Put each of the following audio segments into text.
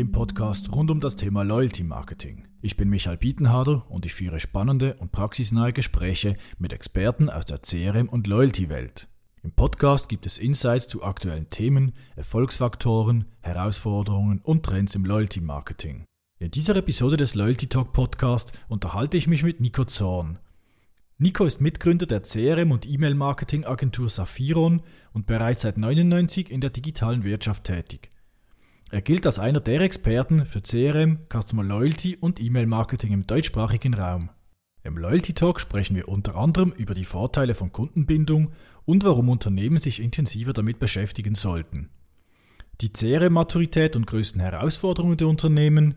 dem Podcast rund um das Thema Loyalty Marketing. Ich bin Michael Bietenharder und ich führe spannende und praxisnahe Gespräche mit Experten aus der CRM- und Loyalty-Welt. Im Podcast gibt es Insights zu aktuellen Themen, Erfolgsfaktoren, Herausforderungen und Trends im Loyalty Marketing. In dieser Episode des Loyalty Talk Podcast unterhalte ich mich mit Nico Zorn. Nico ist Mitgründer der CRM- und E-Mail-Marketing-Agentur Saphiron und bereits seit 1999 in der digitalen Wirtschaft tätig. Er gilt als einer der Experten für CRM, Customer Loyalty und E-Mail-Marketing im deutschsprachigen Raum. Im Loyalty Talk sprechen wir unter anderem über die Vorteile von Kundenbindung und warum Unternehmen sich intensiver damit beschäftigen sollten. Die CRM-Maturität und größten Herausforderungen der Unternehmen,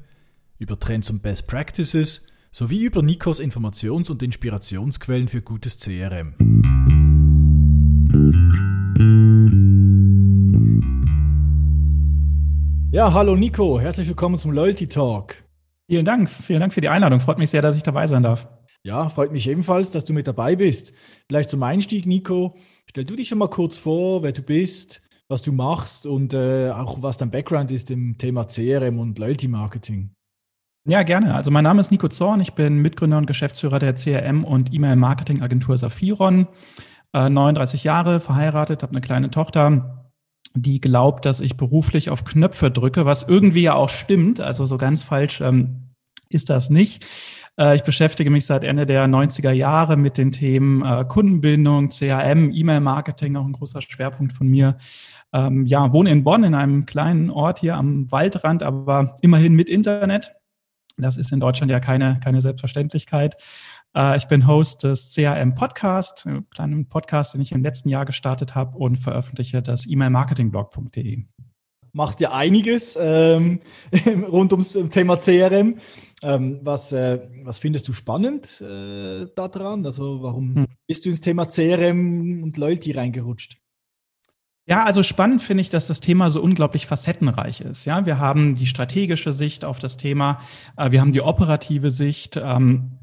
über Trends und Best Practices sowie über Nikos Informations- und Inspirationsquellen für gutes CRM. Ja, hallo Nico, herzlich willkommen zum Loyalty Talk. Vielen Dank, vielen Dank für die Einladung. Freut mich sehr, dass ich dabei sein darf. Ja, freut mich ebenfalls, dass du mit dabei bist. Vielleicht zum Einstieg, Nico, stell du dich schon mal kurz vor, wer du bist, was du machst und äh, auch was dein Background ist im Thema CRM und Loyalty Marketing. Ja, gerne. Also mein Name ist Nico Zorn, ich bin Mitgründer und Geschäftsführer der CRM und E-Mail-Marketing-Agentur Saphiron. Äh, 39 Jahre, verheiratet, habe eine kleine Tochter die glaubt, dass ich beruflich auf Knöpfe drücke, was irgendwie ja auch stimmt. Also so ganz falsch ähm, ist das nicht. Äh, ich beschäftige mich seit Ende der 90er Jahre mit den Themen äh, Kundenbindung, CRM, E-Mail-Marketing, auch ein großer Schwerpunkt von mir. Ähm, ja, wohne in Bonn in einem kleinen Ort hier am Waldrand, aber immerhin mit Internet. Das ist in Deutschland ja keine, keine Selbstverständlichkeit. Äh, ich bin Host des CRM Podcast, einem kleinen Podcast, den ich im letzten Jahr gestartet habe und veröffentliche das E-Mail-Marketing-Blog.de. Macht ja einiges ähm, rund ums Thema CRM. Ähm, was, äh, was findest du spannend äh, daran? Also warum hm. bist du ins Thema CRM und Loyalty reingerutscht? Ja, also spannend finde ich, dass das Thema so unglaublich facettenreich ist. Ja, wir haben die strategische Sicht auf das Thema, äh, wir haben die operative Sicht. Ähm,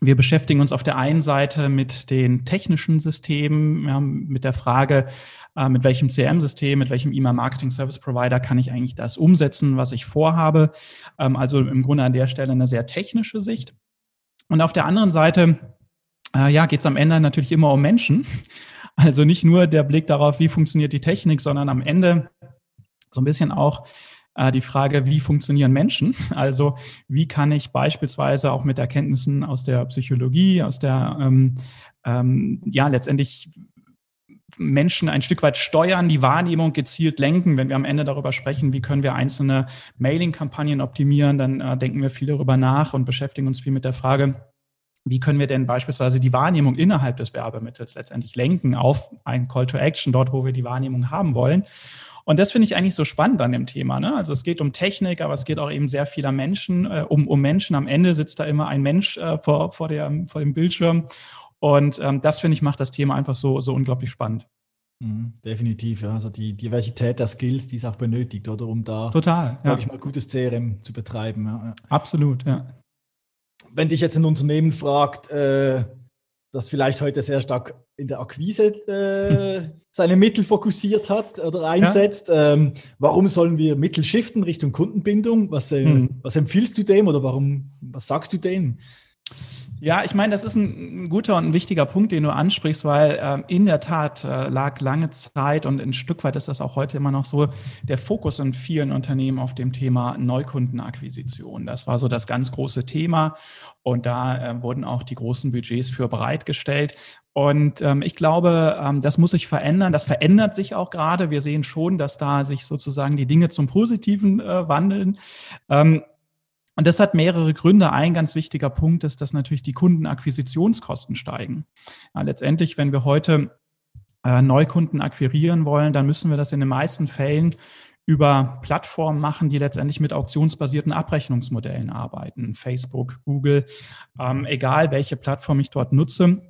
wir beschäftigen uns auf der einen Seite mit den technischen Systemen, ja, mit der Frage, äh, mit welchem CRM-System, mit welchem E-Mail-Marketing-Service-Provider kann ich eigentlich das umsetzen, was ich vorhabe. Ähm, also im Grunde an der Stelle eine sehr technische Sicht. Und auf der anderen Seite, äh, ja, geht es am Ende natürlich immer um Menschen. Also nicht nur der Blick darauf, wie funktioniert die Technik, sondern am Ende so ein bisschen auch äh, die Frage, wie funktionieren Menschen? Also wie kann ich beispielsweise auch mit Erkenntnissen aus der Psychologie, aus der, ähm, ähm, ja, letztendlich Menschen ein Stück weit steuern, die Wahrnehmung gezielt lenken. Wenn wir am Ende darüber sprechen, wie können wir einzelne Mailing-Kampagnen optimieren, dann äh, denken wir viel darüber nach und beschäftigen uns viel mit der Frage, wie können wir denn beispielsweise die Wahrnehmung innerhalb des Werbemittels letztendlich lenken auf ein Call to Action, dort, wo wir die Wahrnehmung haben wollen. Und das finde ich eigentlich so spannend an dem Thema. Ne? Also es geht um Technik, aber es geht auch eben sehr vieler Menschen, äh, um, um Menschen. Am Ende sitzt da immer ein Mensch äh, vor, vor, der, vor dem Bildschirm. Und ähm, das, finde ich, macht das Thema einfach so, so unglaublich spannend. Mhm, definitiv, ja. Also die Diversität der Skills, die es auch benötigt, oder um da, Total, ja. ich mal, gutes CRM zu betreiben. Ja. Absolut, ja. Wenn dich jetzt ein Unternehmen fragt, äh, das vielleicht heute sehr stark in der Akquise äh, seine Mittel fokussiert hat oder einsetzt. Ja. Ähm, warum sollen wir Mittel shiften Richtung Kundenbindung? Was, äh, hm. was empfiehlst du dem oder warum, was sagst du denen? Ja, ich meine, das ist ein guter und ein wichtiger Punkt, den du ansprichst, weil ähm, in der Tat äh, lag lange Zeit und ein Stück weit ist das auch heute immer noch so, der Fokus in vielen Unternehmen auf dem Thema Neukundenakquisition. Das war so das ganz große Thema und da äh, wurden auch die großen Budgets für bereitgestellt. Und ähm, ich glaube, ähm, das muss sich verändern. Das verändert sich auch gerade. Wir sehen schon, dass da sich sozusagen die Dinge zum Positiven äh, wandeln. Ähm, und das hat mehrere Gründe. Ein ganz wichtiger Punkt ist, dass natürlich die Kundenakquisitionskosten steigen. Ja, letztendlich, wenn wir heute äh, Neukunden akquirieren wollen, dann müssen wir das in den meisten Fällen über Plattformen machen, die letztendlich mit auktionsbasierten Abrechnungsmodellen arbeiten. Facebook, Google, ähm, egal welche Plattform ich dort nutze.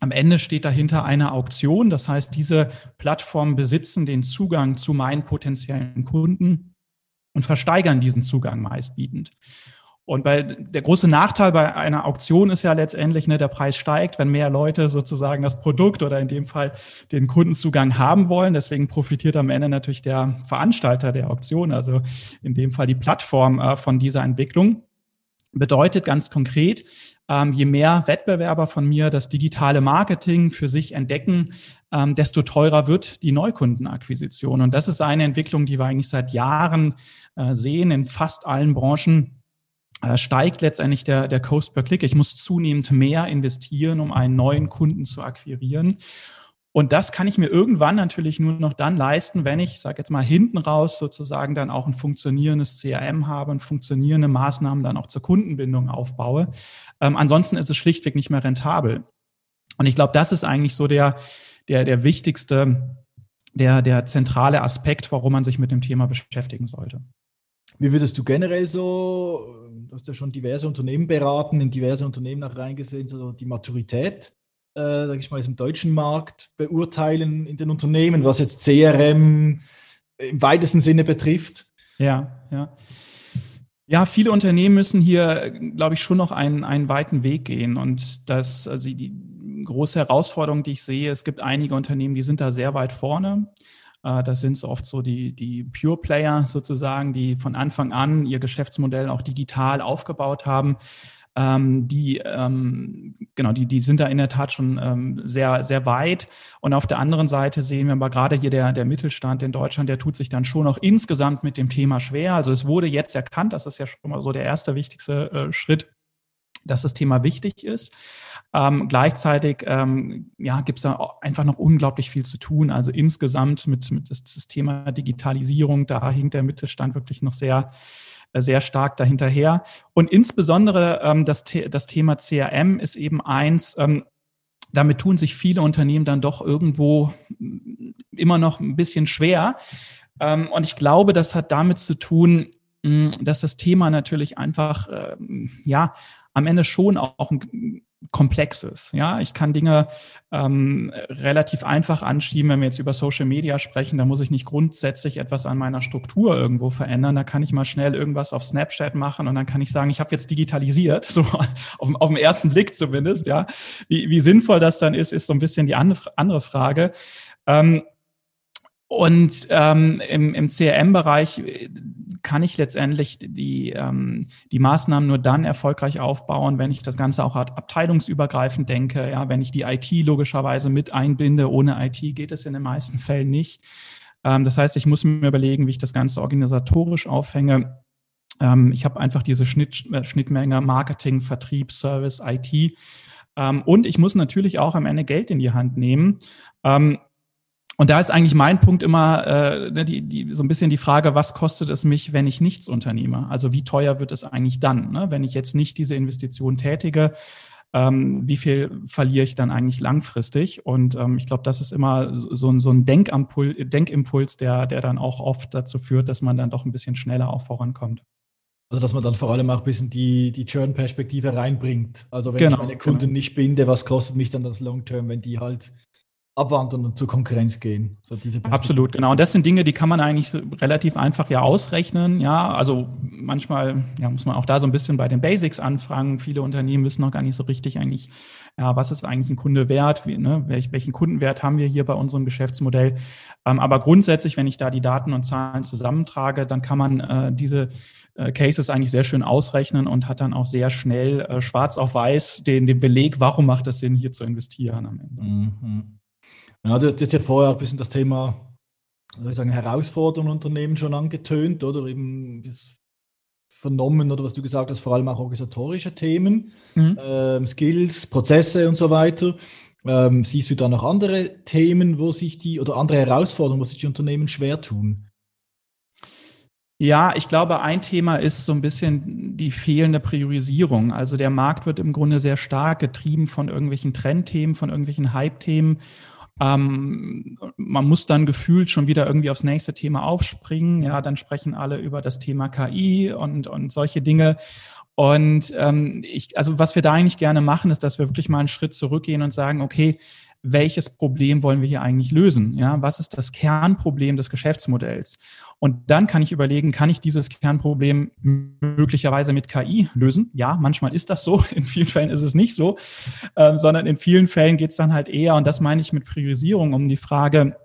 Am Ende steht dahinter eine Auktion. Das heißt, diese Plattformen besitzen den Zugang zu meinen potenziellen Kunden und versteigern diesen Zugang meistbietend. Und bei, der große Nachteil bei einer Auktion ist ja letztendlich, ne, der Preis steigt, wenn mehr Leute sozusagen das Produkt oder in dem Fall den Kundenzugang haben wollen. Deswegen profitiert am Ende natürlich der Veranstalter der Auktion, also in dem Fall die Plattform äh, von dieser Entwicklung. Bedeutet ganz konkret, ähm, je mehr Wettbewerber von mir das digitale Marketing für sich entdecken, ähm, desto teurer wird die Neukundenakquisition. Und das ist eine Entwicklung, die wir eigentlich seit Jahren sehen in fast allen Branchen äh, steigt letztendlich der, der Cost per Click. Ich muss zunehmend mehr investieren, um einen neuen Kunden zu akquirieren. Und das kann ich mir irgendwann natürlich nur noch dann leisten, wenn ich, ich sage jetzt mal, hinten raus sozusagen dann auch ein funktionierendes CRM habe, und funktionierende Maßnahmen dann auch zur Kundenbindung aufbaue. Ähm, ansonsten ist es schlichtweg nicht mehr rentabel. Und ich glaube, das ist eigentlich so der, der, der wichtigste, der, der zentrale Aspekt, warum man sich mit dem Thema beschäftigen sollte. Wie würdest du generell so, du hast ja schon diverse Unternehmen beraten, in diverse Unternehmen auch reingesehen, so die Maturität äh, sage ich mal, im deutschen Markt beurteilen in den Unternehmen, was jetzt CRM im weitesten Sinne betrifft? Ja, ja. Ja, viele Unternehmen müssen hier, glaube ich, schon noch einen, einen weiten Weg gehen. Und das, also die große Herausforderung, die ich sehe, es gibt einige Unternehmen, die sind da sehr weit vorne. Äh, das sind so oft so die, die Pure Player sozusagen, die von Anfang an ihr Geschäftsmodell auch digital aufgebaut haben ähm, die, ähm, genau, die, die sind da in der Tat schon ähm, sehr, sehr weit. Und auf der anderen Seite sehen wir aber gerade hier der, der Mittelstand in Deutschland, der tut sich dann schon noch insgesamt mit dem Thema schwer. Also es wurde jetzt erkannt, das ist ja schon mal so der erste wichtigste äh, Schritt, dass das Thema wichtig ist. Ähm, gleichzeitig ähm, ja, gibt es da einfach noch unglaublich viel zu tun. Also insgesamt mit, mit das, das Thema Digitalisierung, da hinkt der Mittelstand wirklich noch sehr, äh, sehr stark dahinterher. Und insbesondere ähm, das, das Thema CRM ist eben eins, ähm, damit tun sich viele Unternehmen dann doch irgendwo mm, immer noch ein bisschen schwer. Ähm, und ich glaube, das hat damit zu tun, mm, dass das Thema natürlich einfach, ähm, ja, am Ende schon auch ein Komplexes. Ja, ich kann Dinge ähm, relativ einfach anschieben, wenn wir jetzt über Social Media sprechen. Da muss ich nicht grundsätzlich etwas an meiner Struktur irgendwo verändern. Da kann ich mal schnell irgendwas auf Snapchat machen und dann kann ich sagen, ich habe jetzt digitalisiert, so auf, auf den ersten Blick zumindest. Ja, wie, wie sinnvoll das dann ist, ist so ein bisschen die andere, andere Frage. Ähm, und ähm, im, im CRM-Bereich äh, kann ich letztendlich die, ähm, die Maßnahmen nur dann erfolgreich aufbauen, wenn ich das Ganze auch abteilungsübergreifend denke, ja, wenn ich die IT logischerweise mit einbinde. Ohne IT geht es in den meisten Fällen nicht. Ähm, das heißt, ich muss mir überlegen, wie ich das Ganze organisatorisch aufhänge. Ähm, ich habe einfach diese Schnitt, äh, Schnittmenge Marketing, Vertrieb, Service, IT. Ähm, und ich muss natürlich auch am Ende Geld in die Hand nehmen. Ähm, und da ist eigentlich mein Punkt immer äh, ne, die, die, so ein bisschen die Frage, was kostet es mich, wenn ich nichts unternehme? Also wie teuer wird es eigentlich dann, ne? wenn ich jetzt nicht diese Investition tätige? Ähm, wie viel verliere ich dann eigentlich langfristig? Und ähm, ich glaube, das ist immer so, so ein Denkampuls, Denkimpuls, der, der dann auch oft dazu führt, dass man dann doch ein bisschen schneller auch vorankommt. Also dass man dann vor allem auch ein bisschen die, die Churn-Perspektive reinbringt. Also wenn genau, ich meine Kunden genau. nicht binde, was kostet mich dann das Long-Term, wenn die halt abwandern und zur Konkurrenz gehen. So Absolut, genau. Und das sind Dinge, die kann man eigentlich relativ einfach ja ausrechnen. Ja, also manchmal ja, muss man auch da so ein bisschen bei den Basics anfangen. Viele Unternehmen wissen noch gar nicht so richtig eigentlich, ja, was ist eigentlich ein Kunde wert? Wie, ne, welch, welchen Kundenwert haben wir hier bei unserem Geschäftsmodell? Ähm, aber grundsätzlich, wenn ich da die Daten und Zahlen zusammentrage, dann kann man äh, diese äh, Cases eigentlich sehr schön ausrechnen und hat dann auch sehr schnell äh, schwarz auf weiß den, den Beleg, warum macht es Sinn, hier zu investieren am Ende. Mhm. Ja, du hast ja vorher ein bisschen das Thema, soll ich sagen, Herausforderungen Unternehmen schon angetönt oder eben vernommen oder was du gesagt hast, vor allem auch organisatorische Themen, mhm. ähm, Skills, Prozesse und so weiter. Ähm, siehst du da noch andere Themen, wo sich die oder andere Herausforderungen, wo sich die Unternehmen schwer tun? Ja, ich glaube, ein Thema ist so ein bisschen die fehlende Priorisierung. Also der Markt wird im Grunde sehr stark getrieben von irgendwelchen Trendthemen, von irgendwelchen Hype-Themen. Ähm, man muss dann gefühlt schon wieder irgendwie aufs nächste Thema aufspringen. Ja, dann sprechen alle über das Thema KI und, und solche Dinge. Und ähm, ich, also was wir da eigentlich gerne machen, ist, dass wir wirklich mal einen Schritt zurückgehen und sagen, okay, welches Problem wollen wir hier eigentlich lösen? Ja, was ist das Kernproblem des Geschäftsmodells? Und dann kann ich überlegen, kann ich dieses Kernproblem möglicherweise mit KI lösen? Ja, manchmal ist das so, in vielen Fällen ist es nicht so, äh, sondern in vielen Fällen geht es dann halt eher, und das meine ich mit Priorisierung, um die Frage,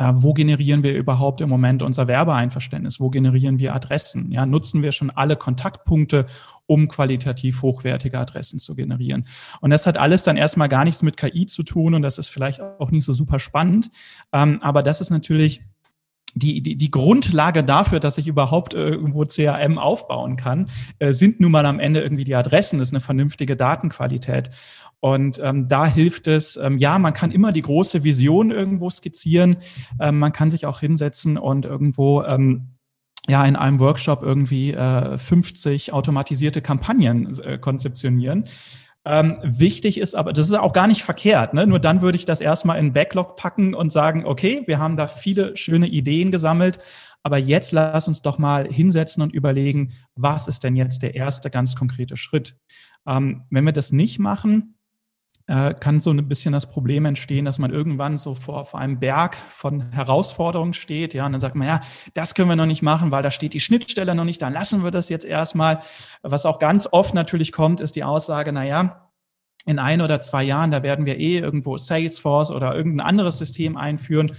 äh, wo generieren wir überhaupt im Moment unser Werbeeinverständnis? Wo generieren wir Adressen? Ja, nutzen wir schon alle Kontaktpunkte, um qualitativ hochwertige Adressen zu generieren? Und das hat alles dann erstmal gar nichts mit KI zu tun und das ist vielleicht auch nicht so super spannend. Ähm, aber das ist natürlich die, die, die Grundlage dafür, dass ich überhaupt irgendwo CRM aufbauen kann, äh, sind nun mal am Ende irgendwie die Adressen, das ist eine vernünftige Datenqualität. Und ähm, da hilft es, ähm, ja, man kann immer die große Vision irgendwo skizzieren, ähm, man kann sich auch hinsetzen und irgendwo ähm, ja in einem Workshop irgendwie äh, 50 automatisierte Kampagnen äh, konzeptionieren. Ähm, wichtig ist aber, das ist auch gar nicht verkehrt, ne? nur dann würde ich das erstmal in Backlog packen und sagen, okay, wir haben da viele schöne Ideen gesammelt, aber jetzt lass uns doch mal hinsetzen und überlegen, was ist denn jetzt der erste ganz konkrete Schritt? Ähm, wenn wir das nicht machen, äh, kann so ein bisschen das Problem entstehen, dass man irgendwann so vor, vor einem Berg von Herausforderungen steht, ja, und dann sagt man, ja, das können wir noch nicht machen, weil da steht die Schnittstelle noch nicht, dann lassen wir das jetzt erstmal. Was auch ganz oft natürlich kommt, ist die Aussage, na ja, in ein oder zwei Jahren, da werden wir eh irgendwo Salesforce oder irgendein anderes System einführen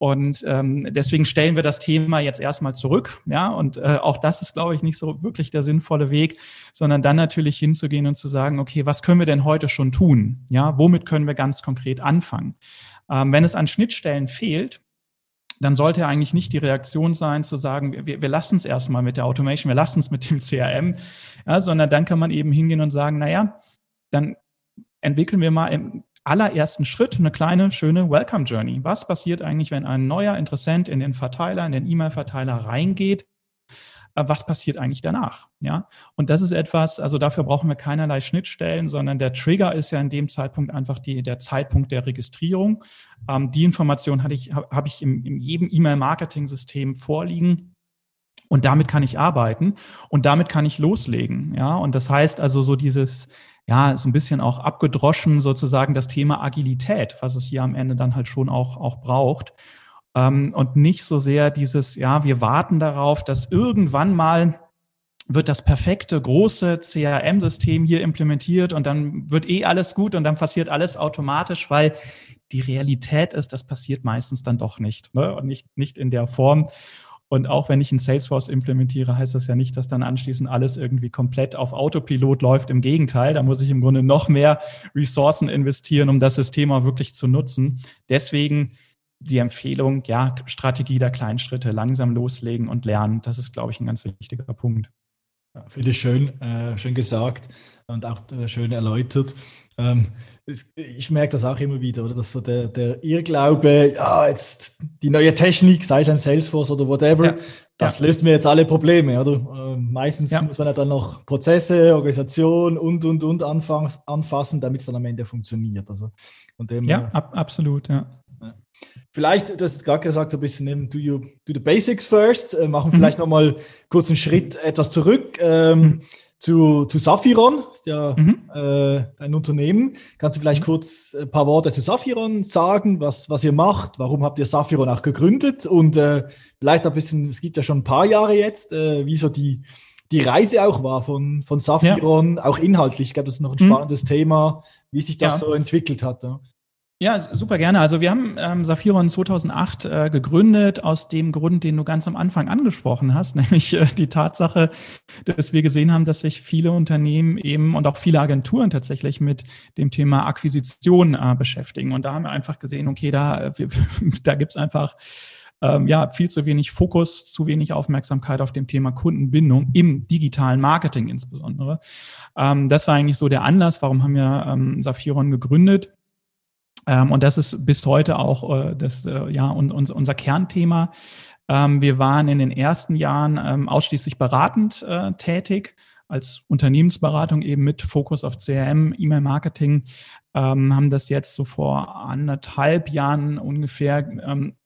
und ähm, deswegen stellen wir das Thema jetzt erstmal zurück. Ja, und äh, auch das ist, glaube ich, nicht so wirklich der sinnvolle Weg, sondern dann natürlich hinzugehen und zu sagen, okay, was können wir denn heute schon tun? Ja, womit können wir ganz konkret anfangen? Ähm, wenn es an Schnittstellen fehlt, dann sollte eigentlich nicht die Reaktion sein, zu sagen, wir, wir lassen es erstmal mit der Automation, wir lassen es mit dem CRM, ja, sondern dann kann man eben hingehen und sagen, naja, dann entwickeln wir mal im, allerersten Schritt eine kleine, schöne Welcome Journey. Was passiert eigentlich, wenn ein neuer Interessent in den Verteiler, in den E-Mail-Verteiler reingeht? Äh, was passiert eigentlich danach? Ja, und das ist etwas, also dafür brauchen wir keinerlei Schnittstellen, sondern der Trigger ist ja in dem Zeitpunkt einfach die, der Zeitpunkt der Registrierung. Ähm, die Information hatte ich, habe ich im, in jedem E-Mail-Marketing-System vorliegen. Und damit kann ich arbeiten und damit kann ich loslegen. Ja, und das heißt also so dieses, ja, so ein bisschen auch abgedroschen sozusagen das Thema Agilität, was es hier am Ende dann halt schon auch, auch braucht. Ähm, und nicht so sehr dieses, ja, wir warten darauf, dass irgendwann mal wird das perfekte große CRM-System hier implementiert und dann wird eh alles gut und dann passiert alles automatisch, weil die Realität ist, das passiert meistens dann doch nicht ne? und nicht, nicht in der Form. Und auch wenn ich ein Salesforce implementiere, heißt das ja nicht, dass dann anschließend alles irgendwie komplett auf Autopilot läuft. Im Gegenteil, da muss ich im Grunde noch mehr Ressourcen investieren, um das System auch wirklich zu nutzen. Deswegen die Empfehlung, ja, Strategie der kleinen Schritte, langsam loslegen und lernen. Das ist, glaube ich, ein ganz wichtiger Punkt. Ja, Finde ich schön, äh, schön gesagt und auch äh, schön erläutert. Ähm, ich merke das auch immer wieder, oder? Dass so der, der Irrglaube, ja, jetzt die neue Technik, sei es ein Salesforce oder whatever, ja. das ja. löst mir jetzt alle Probleme, oder? Ähm, meistens muss man ja dann noch Prozesse, Organisation und und und anfassen, damit es dann am Ende funktioniert. Also von dem, ja, ab, absolut, ja. Vielleicht, das ist gerade gesagt, so ein bisschen do, you, do the basics first, äh, machen mhm. vielleicht nochmal kurz einen Schritt etwas zurück. Ähm, mhm zu, zu Saphiron, ist ja mhm. äh, ein Unternehmen. Kannst du vielleicht mhm. kurz ein paar Worte zu Saphiron sagen, was, was ihr macht? Warum habt ihr Saphiron auch gegründet? Und äh, vielleicht ein bisschen, es gibt ja schon ein paar Jahre jetzt, äh, wie so die, die Reise auch war von, von Saphiron, ja. auch inhaltlich. Ich glaube, das ist noch ein mhm. spannendes mhm. Thema, wie sich das ja. so entwickelt hat. Ja. Ja, super gerne. Also wir haben ähm, Saphiron 2008 äh, gegründet aus dem Grund, den du ganz am Anfang angesprochen hast, nämlich äh, die Tatsache, dass wir gesehen haben, dass sich viele Unternehmen eben und auch viele Agenturen tatsächlich mit dem Thema Akquisition äh, beschäftigen. Und da haben wir einfach gesehen, okay, da, äh, wir, da gibt's einfach ähm, ja, viel zu wenig Fokus, zu wenig Aufmerksamkeit auf dem Thema Kundenbindung im digitalen Marketing insbesondere. Ähm, das war eigentlich so der Anlass, warum haben wir ähm, Saphiron gegründet. Ähm, und das ist bis heute auch äh, das, äh, ja, und, unser Kernthema. Ähm, wir waren in den ersten Jahren ähm, ausschließlich beratend äh, tätig, als Unternehmensberatung eben mit Fokus auf CRM, E-Mail-Marketing, ähm, haben das jetzt so vor anderthalb Jahren ungefähr ähm,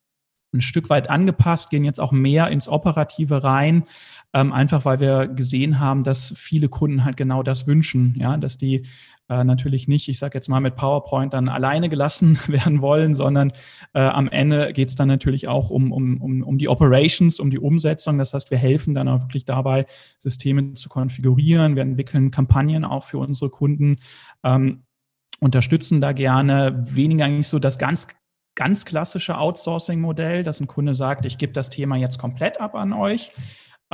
ein Stück weit angepasst, gehen jetzt auch mehr ins Operative rein, ähm, einfach weil wir gesehen haben, dass viele Kunden halt genau das wünschen, ja, dass die äh, natürlich nicht, ich sage jetzt mal mit PowerPoint dann alleine gelassen werden wollen, sondern äh, am Ende geht es dann natürlich auch um, um, um, um die Operations, um die Umsetzung. Das heißt, wir helfen dann auch wirklich dabei, Systeme zu konfigurieren. Wir entwickeln Kampagnen auch für unsere Kunden. Ähm, unterstützen da gerne weniger eigentlich so das ganz ganz klassische Outsourcing-Modell, dass ein Kunde sagt, ich gebe das Thema jetzt komplett ab an euch.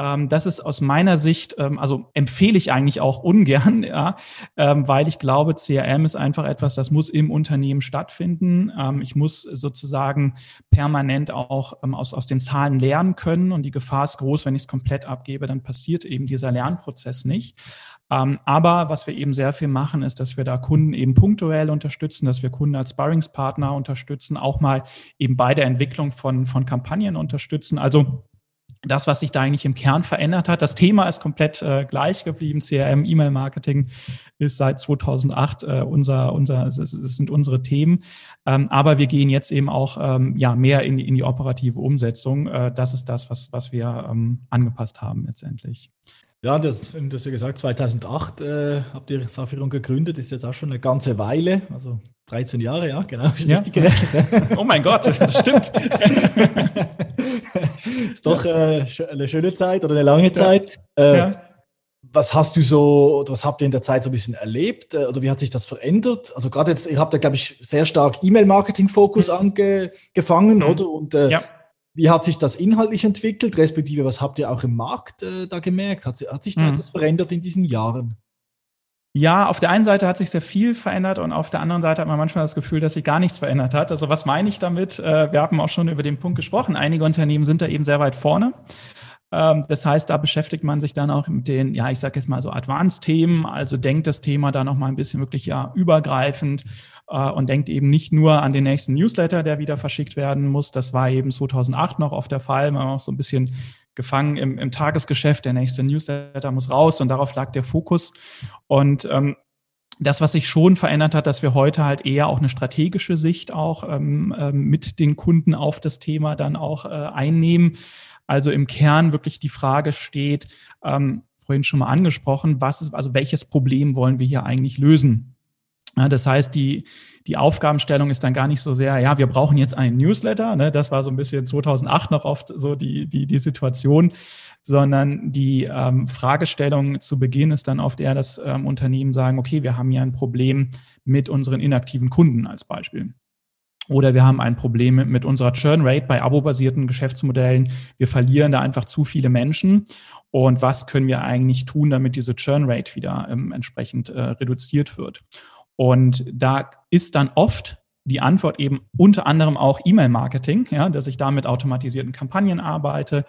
Ähm, das ist aus meiner Sicht, ähm, also empfehle ich eigentlich auch ungern, ja, ähm, weil ich glaube, CRM ist einfach etwas, das muss im Unternehmen stattfinden. Ich muss sozusagen permanent auch aus, aus den Zahlen lernen können und die Gefahr ist groß, wenn ich es komplett abgebe, dann passiert eben dieser Lernprozess nicht. Aber was wir eben sehr viel machen, ist, dass wir da Kunden eben punktuell unterstützen, dass wir Kunden als Sparringspartner unterstützen, auch mal eben bei der Entwicklung von, von Kampagnen unterstützen. Also das, was sich da eigentlich im Kern verändert hat. Das Thema ist komplett äh, gleich geblieben. CRM, E-Mail-Marketing ist seit 2008 äh, unser, unser, es, sind unsere Themen. Ähm, aber wir gehen jetzt eben auch ähm, ja mehr in die, in die operative Umsetzung. Äh, das ist das, was, was wir ähm, angepasst haben letztendlich. Ja, das, du hast ja gesagt, 2008 äh, habt ihr Safiron gegründet, ist jetzt auch schon eine ganze Weile, also 13 Jahre, ja, genau, ja. richtig gerechnet. oh mein Gott, das stimmt. ist doch äh, eine schöne Zeit oder eine lange Zeit. Äh, ja. Was hast du so, oder was habt ihr in der Zeit so ein bisschen erlebt äh, oder wie hat sich das verändert? Also gerade jetzt, ihr habt ja, glaube ich, sehr stark E-Mail-Marketing-Fokus mhm. angefangen, mhm. oder? Und äh, ja. Wie hat sich das inhaltlich entwickelt, respektive was habt ihr auch im Markt äh, da gemerkt? Hat, hat sich da mhm. etwas verändert in diesen Jahren? Ja, auf der einen Seite hat sich sehr viel verändert und auf der anderen Seite hat man manchmal das Gefühl, dass sich gar nichts verändert hat. Also was meine ich damit? Äh, wir haben auch schon über den Punkt gesprochen. Einige Unternehmen sind da eben sehr weit vorne. Ähm, das heißt, da beschäftigt man sich dann auch mit den, ja, ich sage jetzt mal so Advanced-Themen, also denkt das Thema da nochmal ein bisschen wirklich ja übergreifend und denkt eben nicht nur an den nächsten Newsletter, der wieder verschickt werden muss. Das war eben 2008 noch auf der Fall. Man war auch so ein bisschen gefangen im, im Tagesgeschäft. Der nächste Newsletter muss raus und darauf lag der Fokus. Und ähm, das, was sich schon verändert hat, dass wir heute halt eher auch eine strategische Sicht auch ähm, ähm, mit den Kunden auf das Thema dann auch äh, einnehmen. Also im Kern wirklich die Frage steht, ähm, vorhin schon mal angesprochen, was ist, also welches Problem wollen wir hier eigentlich lösen? Das heißt, die, die Aufgabenstellung ist dann gar nicht so sehr, ja, wir brauchen jetzt einen Newsletter, ne, das war so ein bisschen 2008 noch oft so die, die, die Situation, sondern die ähm, Fragestellung zu Beginn ist dann oft eher das ähm, Unternehmen sagen, okay, wir haben hier ein Problem mit unseren inaktiven Kunden als Beispiel. Oder wir haben ein Problem mit unserer Churn Rate bei abo-basierten Geschäftsmodellen. Wir verlieren da einfach zu viele Menschen. Und was können wir eigentlich tun, damit diese Churn Rate wieder ähm, entsprechend äh, reduziert wird? Und da ist dann oft die Antwort eben unter anderem auch E-Mail-Marketing, ja, dass ich da mit automatisierten Kampagnen arbeite,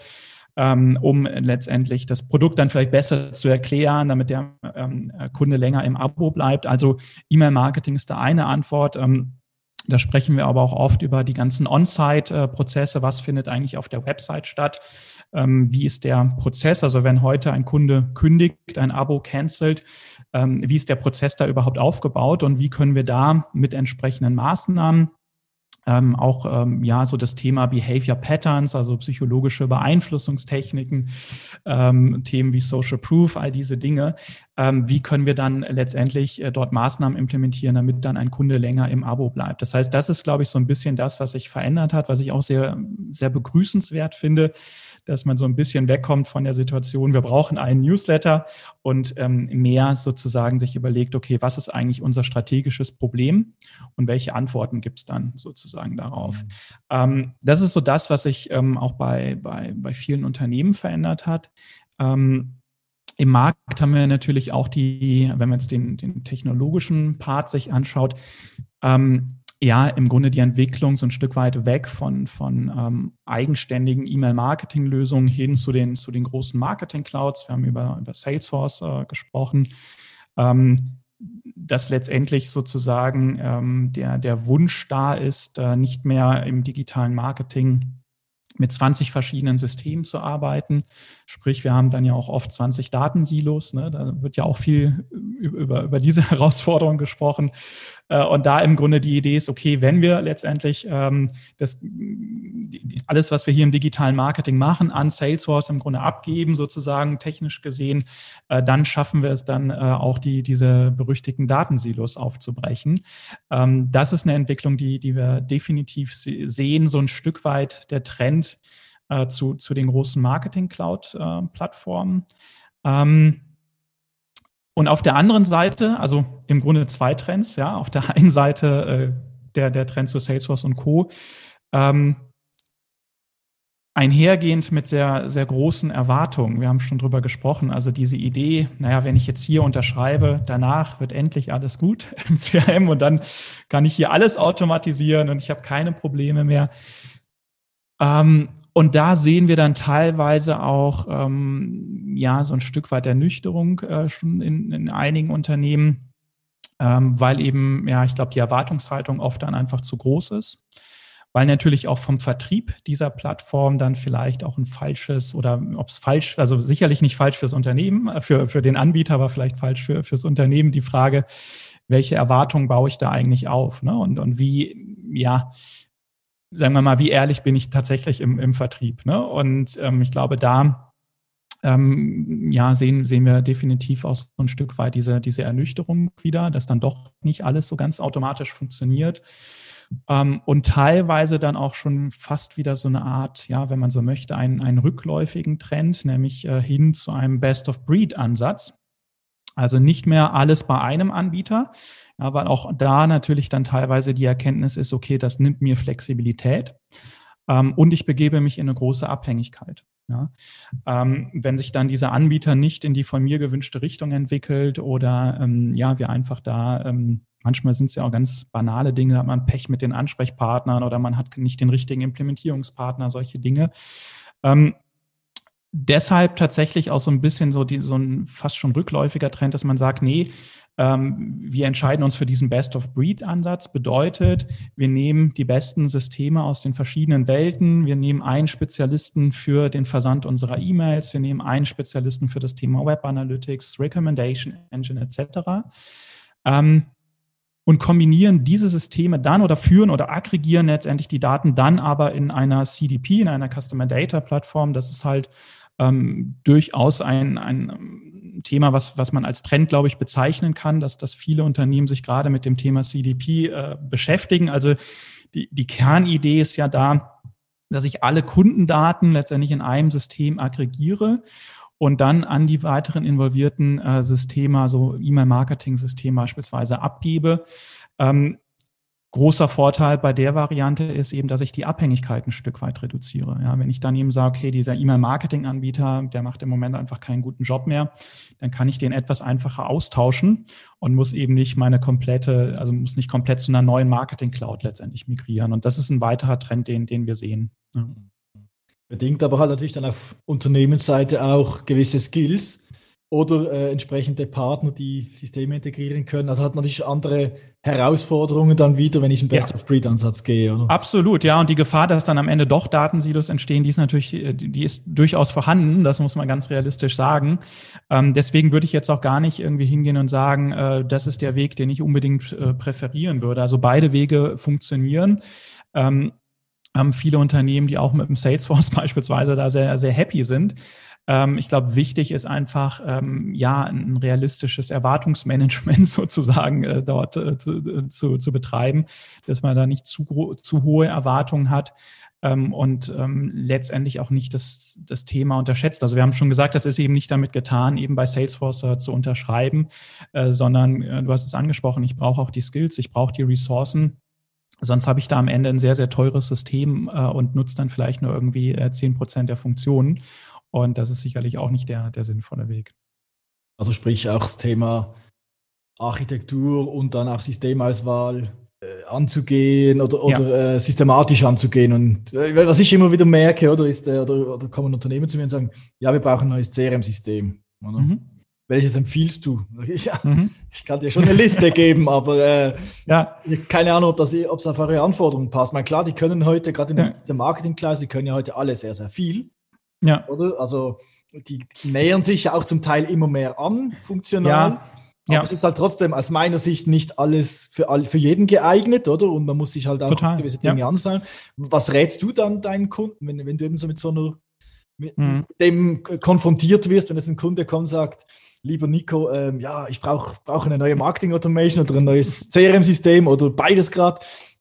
ähm, um letztendlich das Produkt dann vielleicht besser zu erklären, damit der ähm, Kunde länger im Abo bleibt. Also E-Mail-Marketing ist da eine Antwort. Ähm, da sprechen wir aber auch oft über die ganzen On-Site-Prozesse. Was findet eigentlich auf der Website statt? Ähm, wie ist der Prozess? Also wenn heute ein Kunde kündigt, ein Abo cancelt, ähm, wie ist der Prozess da überhaupt aufgebaut und wie können wir da mit entsprechenden Maßnahmen ähm, auch ähm, ja so das Thema Behavior Patterns, also psychologische Beeinflussungstechniken, ähm, Themen wie Social Proof, all diese Dinge. Ähm, wie können wir dann letztendlich äh, dort Maßnahmen implementieren, damit dann ein Kunde länger im Abo bleibt? Das heißt, das ist, glaube ich, so ein bisschen das, was sich verändert hat, was ich auch sehr, sehr begrüßenswert finde dass man so ein bisschen wegkommt von der Situation, wir brauchen einen Newsletter und ähm, mehr sozusagen sich überlegt, okay, was ist eigentlich unser strategisches Problem und welche Antworten gibt es dann sozusagen darauf. Mhm. Ähm, das ist so das, was sich ähm, auch bei, bei, bei vielen Unternehmen verändert hat. Ähm, im Markt haben wir natürlich auch die, wenn man jetzt den, den technologischen Part sich anschaut, ähm, ja im Grunde die Entwicklung so ein Stück weit weg von, von ähm, eigenständigen E-Mail-Marketing-Lösungen hin zu den, zu den großen Marketing-Clouds. Wir haben über, über Salesforce äh, gesprochen. Ähm, dass letztendlich sozusagen ähm, der, der Wunsch da ist, äh, nicht mehr im digitalen Marketing mit 20 verschiedenen Systemen zu arbeiten. Sprich, wir haben dann ja auch oft 20 Datensilos. Ne? Da wird ja auch viel über, über diese Herausforderung gesprochen, Äh, und da im Grunde die Idee ist, okay, wenn wir letztendlich ähm, das, alles, was wir hier im digitalen Marketing machen, an Salesforce im Grunde abgeben, sozusagen technisch gesehen, äh, dann schaffen wir es dann äh, auch die, diese berüchtigten Datensilos aufzubrechen. Ähm, das ist eine Entwicklung, die, die wir definitiv sehen, so ein Stück weit der Trend äh, zu, zu den großen Marketing-Cloud-Plattformen. Ähm, und auf der anderen Seite, also im Grunde zwei Trends, ja, auf der einen Seite äh, der, der Trend zu Salesforce und Co. Ähm, einhergehend mit sehr, sehr großen Erwartungen. Wir haben schon drüber gesprochen. Also diese Idee, naja, wenn ich jetzt hier unterschreibe, danach wird endlich alles gut im CRM und dann kann ich hier alles automatisieren und ich habe keine Probleme mehr. Ähm, und da sehen wir dann teilweise auch ähm, ja so ein Stück weit Ernüchterung äh, schon in, in einigen Unternehmen, ähm, weil eben ja ich glaube die Erwartungshaltung oft dann einfach zu groß ist, weil natürlich auch vom Vertrieb dieser Plattform dann vielleicht auch ein falsches oder ob es falsch, also sicherlich nicht falsch fürs Unternehmen, äh, für für den Anbieter, aber vielleicht falsch für fürs Unternehmen die Frage, welche Erwartungen baue ich da eigentlich auf, ne? Und und wie ja sagen wir mal, wie ehrlich bin ich tatsächlich im, im Vertrieb. Ne? Und ähm, ich glaube, da ähm, ja, sehen, sehen wir definitiv auch so ein Stück weit diese, diese Ernüchterung wieder, dass dann doch nicht alles so ganz automatisch funktioniert. Ähm, und teilweise dann auch schon fast wieder so eine Art, ja, wenn man so möchte, einen, einen rückläufigen Trend, nämlich äh, hin zu einem Best-of-Breed-Ansatz. Also nicht mehr alles bei einem Anbieter, ja, weil auch da natürlich dann teilweise die Erkenntnis ist, okay, das nimmt mir Flexibilität ähm, und ich begebe mich in eine große Abhängigkeit. Ja. Ähm, wenn sich dann dieser Anbieter nicht in die von mir gewünschte Richtung entwickelt oder ähm, ja, wir einfach da, ähm, manchmal sind es ja auch ganz banale Dinge, hat man Pech mit den Ansprechpartnern oder man hat nicht den richtigen Implementierungspartner, solche Dinge. Ähm, deshalb tatsächlich auch so ein bisschen so, die, so ein fast schon rückläufiger Trend, dass man sagt, nee, ähm, wir entscheiden uns für diesen Best-of-Breed-Ansatz. Bedeutet, wir nehmen die besten Systeme aus den verschiedenen Welten. Wir nehmen einen Spezialisten für den Versand unserer E-Mails. Wir nehmen einen Spezialisten für das Thema Web Analytics, Recommendation Engine etc. Ähm, und kombinieren diese Systeme dann oder führen oder aggregieren letztendlich die Daten dann aber in einer CDP, in einer Customer Data Plattform. Das ist halt ähm, durchaus ein, ein Thema, was, was man als Trend, glaube ich, bezeichnen kann, dass, dass viele Unternehmen sich gerade mit dem Thema CDP äh, beschäftigen. Also die, die Kernidee ist ja da, dass ich alle Kundendaten letztendlich in einem System aggregiere und dann an die weiteren involvierten äh, Systeme, also E-Mail-Marketing-System beispielsweise abgebe. Ähm, Großer Vorteil bei der Variante ist eben, dass ich die Abhängigkeit ein Stück weit reduziere. Ja, wenn ich dann eben sage, okay, dieser E-Mail-Marketing-Anbieter, der macht im Moment einfach keinen guten Job mehr, dann kann ich den etwas einfacher austauschen und muss eben nicht meine komplette, also muss nicht komplett zu einer neuen Marketing-Cloud letztendlich migrieren. Und das ist ein weiterer Trend, den, den wir sehen. Ja. Bedingt aber halt natürlich dann auf Unternehmensseite auch gewisse Skills, oder äh, entsprechende Partner, die Systeme integrieren können. Also hat natürlich andere Herausforderungen dann wieder, wenn ich einen Best-of-Breed-Ansatz gehe. Oder? Absolut, ja. Und die Gefahr, dass dann am Ende doch Datensilos entstehen, die ist natürlich, äh, die ist durchaus vorhanden. Das muss man ganz realistisch sagen. Ähm, deswegen würde ich jetzt auch gar nicht irgendwie hingehen und sagen, äh, das ist der Weg, den ich unbedingt äh, präferieren würde. Also beide Wege funktionieren. Ähm, haben viele Unternehmen, die auch mit dem Salesforce beispielsweise da sehr, sehr happy sind. Ähm, ich glaube, wichtig ist einfach, ähm, ja, ein realistisches Erwartungsmanagement sozusagen äh, dort äh, zu, äh, zu, zu, betreiben, dass man da nicht zu, zu hohe Erwartungen hat. Ähm, und ähm, letztendlich auch nicht das, das Thema unterschätzt. Also wir haben schon gesagt, das ist eben nicht damit getan, eben bei Salesforce äh, zu unterschreiben, äh, sondern äh, du hast es angesprochen, ich brauche auch die Skills, ich brauche die Ressourcen, Sonst habe ich da am Ende ein sehr, sehr teures System äh, und nutze dann vielleicht nur irgendwie äh, 10 Prozent der Funktionen. Und das ist sicherlich auch nicht der, der sinnvolle Weg. Also sprich auch das Thema Architektur und dann auch Systemauswahl äh, anzugehen oder, oder ja. äh, systematisch anzugehen. Und äh, was ich immer wieder merke, oder ist, äh, oder, oder kommen Unternehmen zu mir und sagen, ja, wir brauchen ein neues CRM-System. Mhm. Welches empfiehlst du? Ja, mhm. Ich kann dir schon eine Liste geben, aber äh, ja. keine Ahnung, ob das ob es auf eure Anforderungen passt. Mal klar, die können heute, gerade in ja. dieser Marketing-Klasse, die können ja heute alle sehr, sehr viel. Ja. Oder? Also die nähern sich ja auch zum Teil immer mehr an, funktional. Ja. Aber ja. es ist halt trotzdem aus meiner Sicht nicht alles für, all, für jeden geeignet, oder? Und man muss sich halt auch Total. gewisse Dinge ja. anschauen. Was rätst du dann deinen Kunden, wenn, wenn du eben so mit so einer mit mhm. dem konfrontiert wirst, wenn jetzt ein Kunde kommt und sagt, lieber Nico, ähm, ja, ich brauche brauch eine neue Marketing Automation oder ein neues CRM-System oder beides gerade.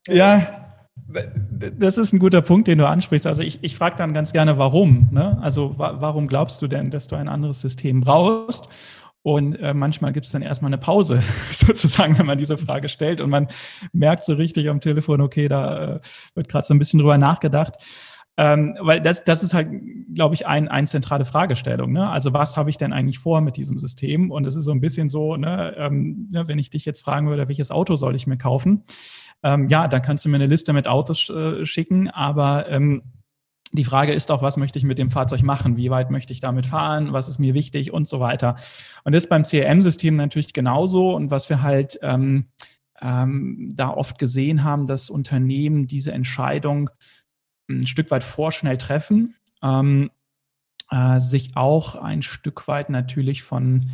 Ja, das ist ein guter Punkt, den du ansprichst. Also ich, ich frage dann ganz gerne, warum. Ne? Also wa warum glaubst du denn, dass du ein anderes System brauchst? Und äh, manchmal gibt es dann erstmal eine Pause, sozusagen, wenn man diese Frage stellt und man merkt so richtig am Telefon, okay, da äh, wird gerade so ein bisschen drüber nachgedacht. Ähm, weil das, das ist halt, glaube ich, ein, ein zentrale Fragestellung. Ne? Also was habe ich denn eigentlich vor mit diesem System? Und es ist so ein bisschen so, ne, ähm, ne, wenn ich dich jetzt fragen würde, welches Auto soll ich mir kaufen? Ähm, ja, dann kannst du mir eine Liste mit Autos äh, schicken, aber ähm, die Frage ist auch, was möchte ich mit dem Fahrzeug machen? Wie weit möchte ich damit fahren? Was ist mir wichtig und so weiter? Und das ist beim CRM-System natürlich genauso. Und was wir halt ähm, ähm, da oft gesehen haben, dass Unternehmen diese Entscheidung ein Stück weit vorschnell treffen, ähm, äh, sich auch ein Stück weit natürlich von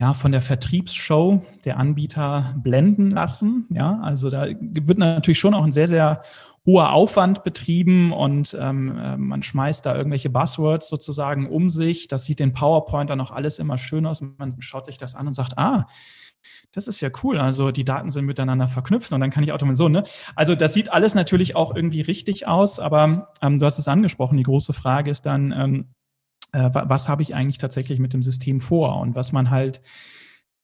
ja, von der Vertriebsshow der Anbieter blenden lassen. Ja, also da wird natürlich schon auch ein sehr, sehr hoher Aufwand betrieben und ähm, äh, man schmeißt da irgendwelche Buzzwords sozusagen um sich. Das sieht den PowerPoint dann auch alles immer schön aus. Man schaut sich das an und sagt, ah, das ist ja cool. Also die Daten sind miteinander verknüpft und dann kann ich automatisch so, ne? Also das sieht alles natürlich auch irgendwie richtig aus, aber ähm, du hast es angesprochen. Die große Frage ist dann, ähm, äh, was habe ich eigentlich tatsächlich mit dem System vor? Und was man halt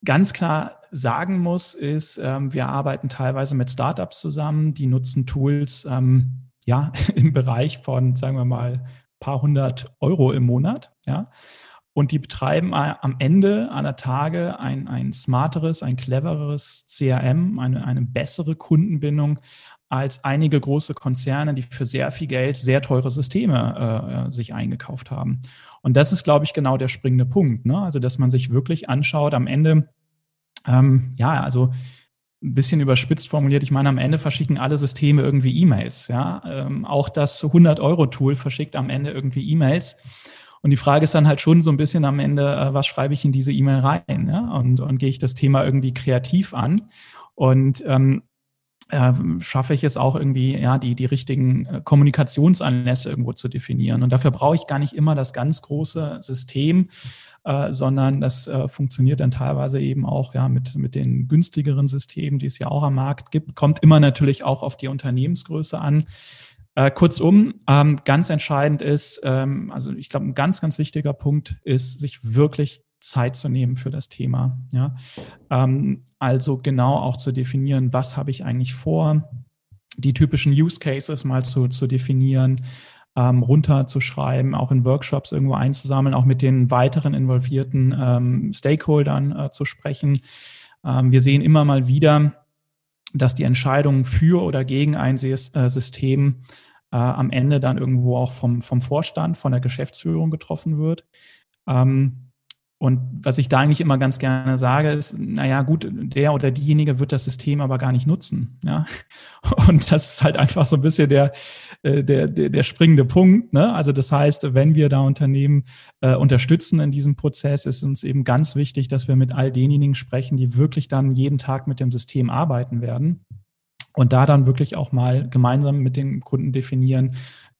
ganz klar sagen muss, ist, ähm, wir arbeiten teilweise mit Startups zusammen, die nutzen Tools, ähm, ja, im Bereich von, sagen wir mal, paar hundert Euro im Monat, ja. Und die betreiben am Ende aller Tage ein, ein smarteres, ein clevereres CRM, eine, eine bessere Kundenbindung als einige große Konzerne, die für sehr viel Geld sehr teure Systeme äh, sich eingekauft haben. Und das ist, glaube ich, genau der springende Punkt. Ne? Also, dass man sich wirklich anschaut, am Ende, ähm, ja, also ein bisschen überspitzt formuliert, ich meine, am Ende verschicken alle Systeme irgendwie E-Mails. Ja? Ähm, auch das 100-Euro-Tool verschickt am Ende irgendwie E-Mails. Und die Frage ist dann halt schon so ein bisschen am Ende, äh, was schreibe ich in diese E-Mail rein? Ja? Und, und gehe ich das Thema irgendwie kreativ an? Und ähm, äh, schaffe ich es auch irgendwie, ja, die, die richtigen äh, Kommunikationsanlässe irgendwo zu definieren. Und dafür brauche ich gar nicht immer das ganz große System, äh, sondern das äh, funktioniert dann teilweise eben auch ja mit, mit den günstigeren Systemen, die es ja auch am Markt gibt. Kommt immer natürlich auch auf die Unternehmensgröße an. Äh, kurzum, ähm, ganz entscheidend ist, ähm, also ich glaube, ein ganz, ganz wichtiger Punkt ist, sich wirklich Zeit zu nehmen für das Thema. Ja? Ähm, also genau auch zu definieren, was habe ich eigentlich vor, die typischen Use Cases mal zu, zu definieren, ähm, runterzuschreiben, auch in Workshops irgendwo einzusammeln, auch mit den weiteren involvierten ähm, Stakeholdern äh, zu sprechen. Ähm, wir sehen immer mal wieder, dass die Entscheidung für oder gegen ein äh, System äh, am Ende dann irgendwo auch vom, vom Vorstand, von der Geschäftsführung getroffen wird. Ähm, und was ich da eigentlich immer ganz gerne sage, ist, naja, gut, der oder diejenige wird das System aber gar nicht nutzen. Ja? Und das ist halt einfach so ein bisschen der, äh, der, der, der springende Punkt. Ne? Also das heißt, wenn wir da Unternehmen äh, unterstützen in diesem Prozess, ist uns eben ganz wichtig, dass wir mit all denjenigen sprechen, die wirklich dann jeden Tag mit dem System arbeiten werden. Und da dann wirklich auch mal gemeinsam mit den Kunden definieren,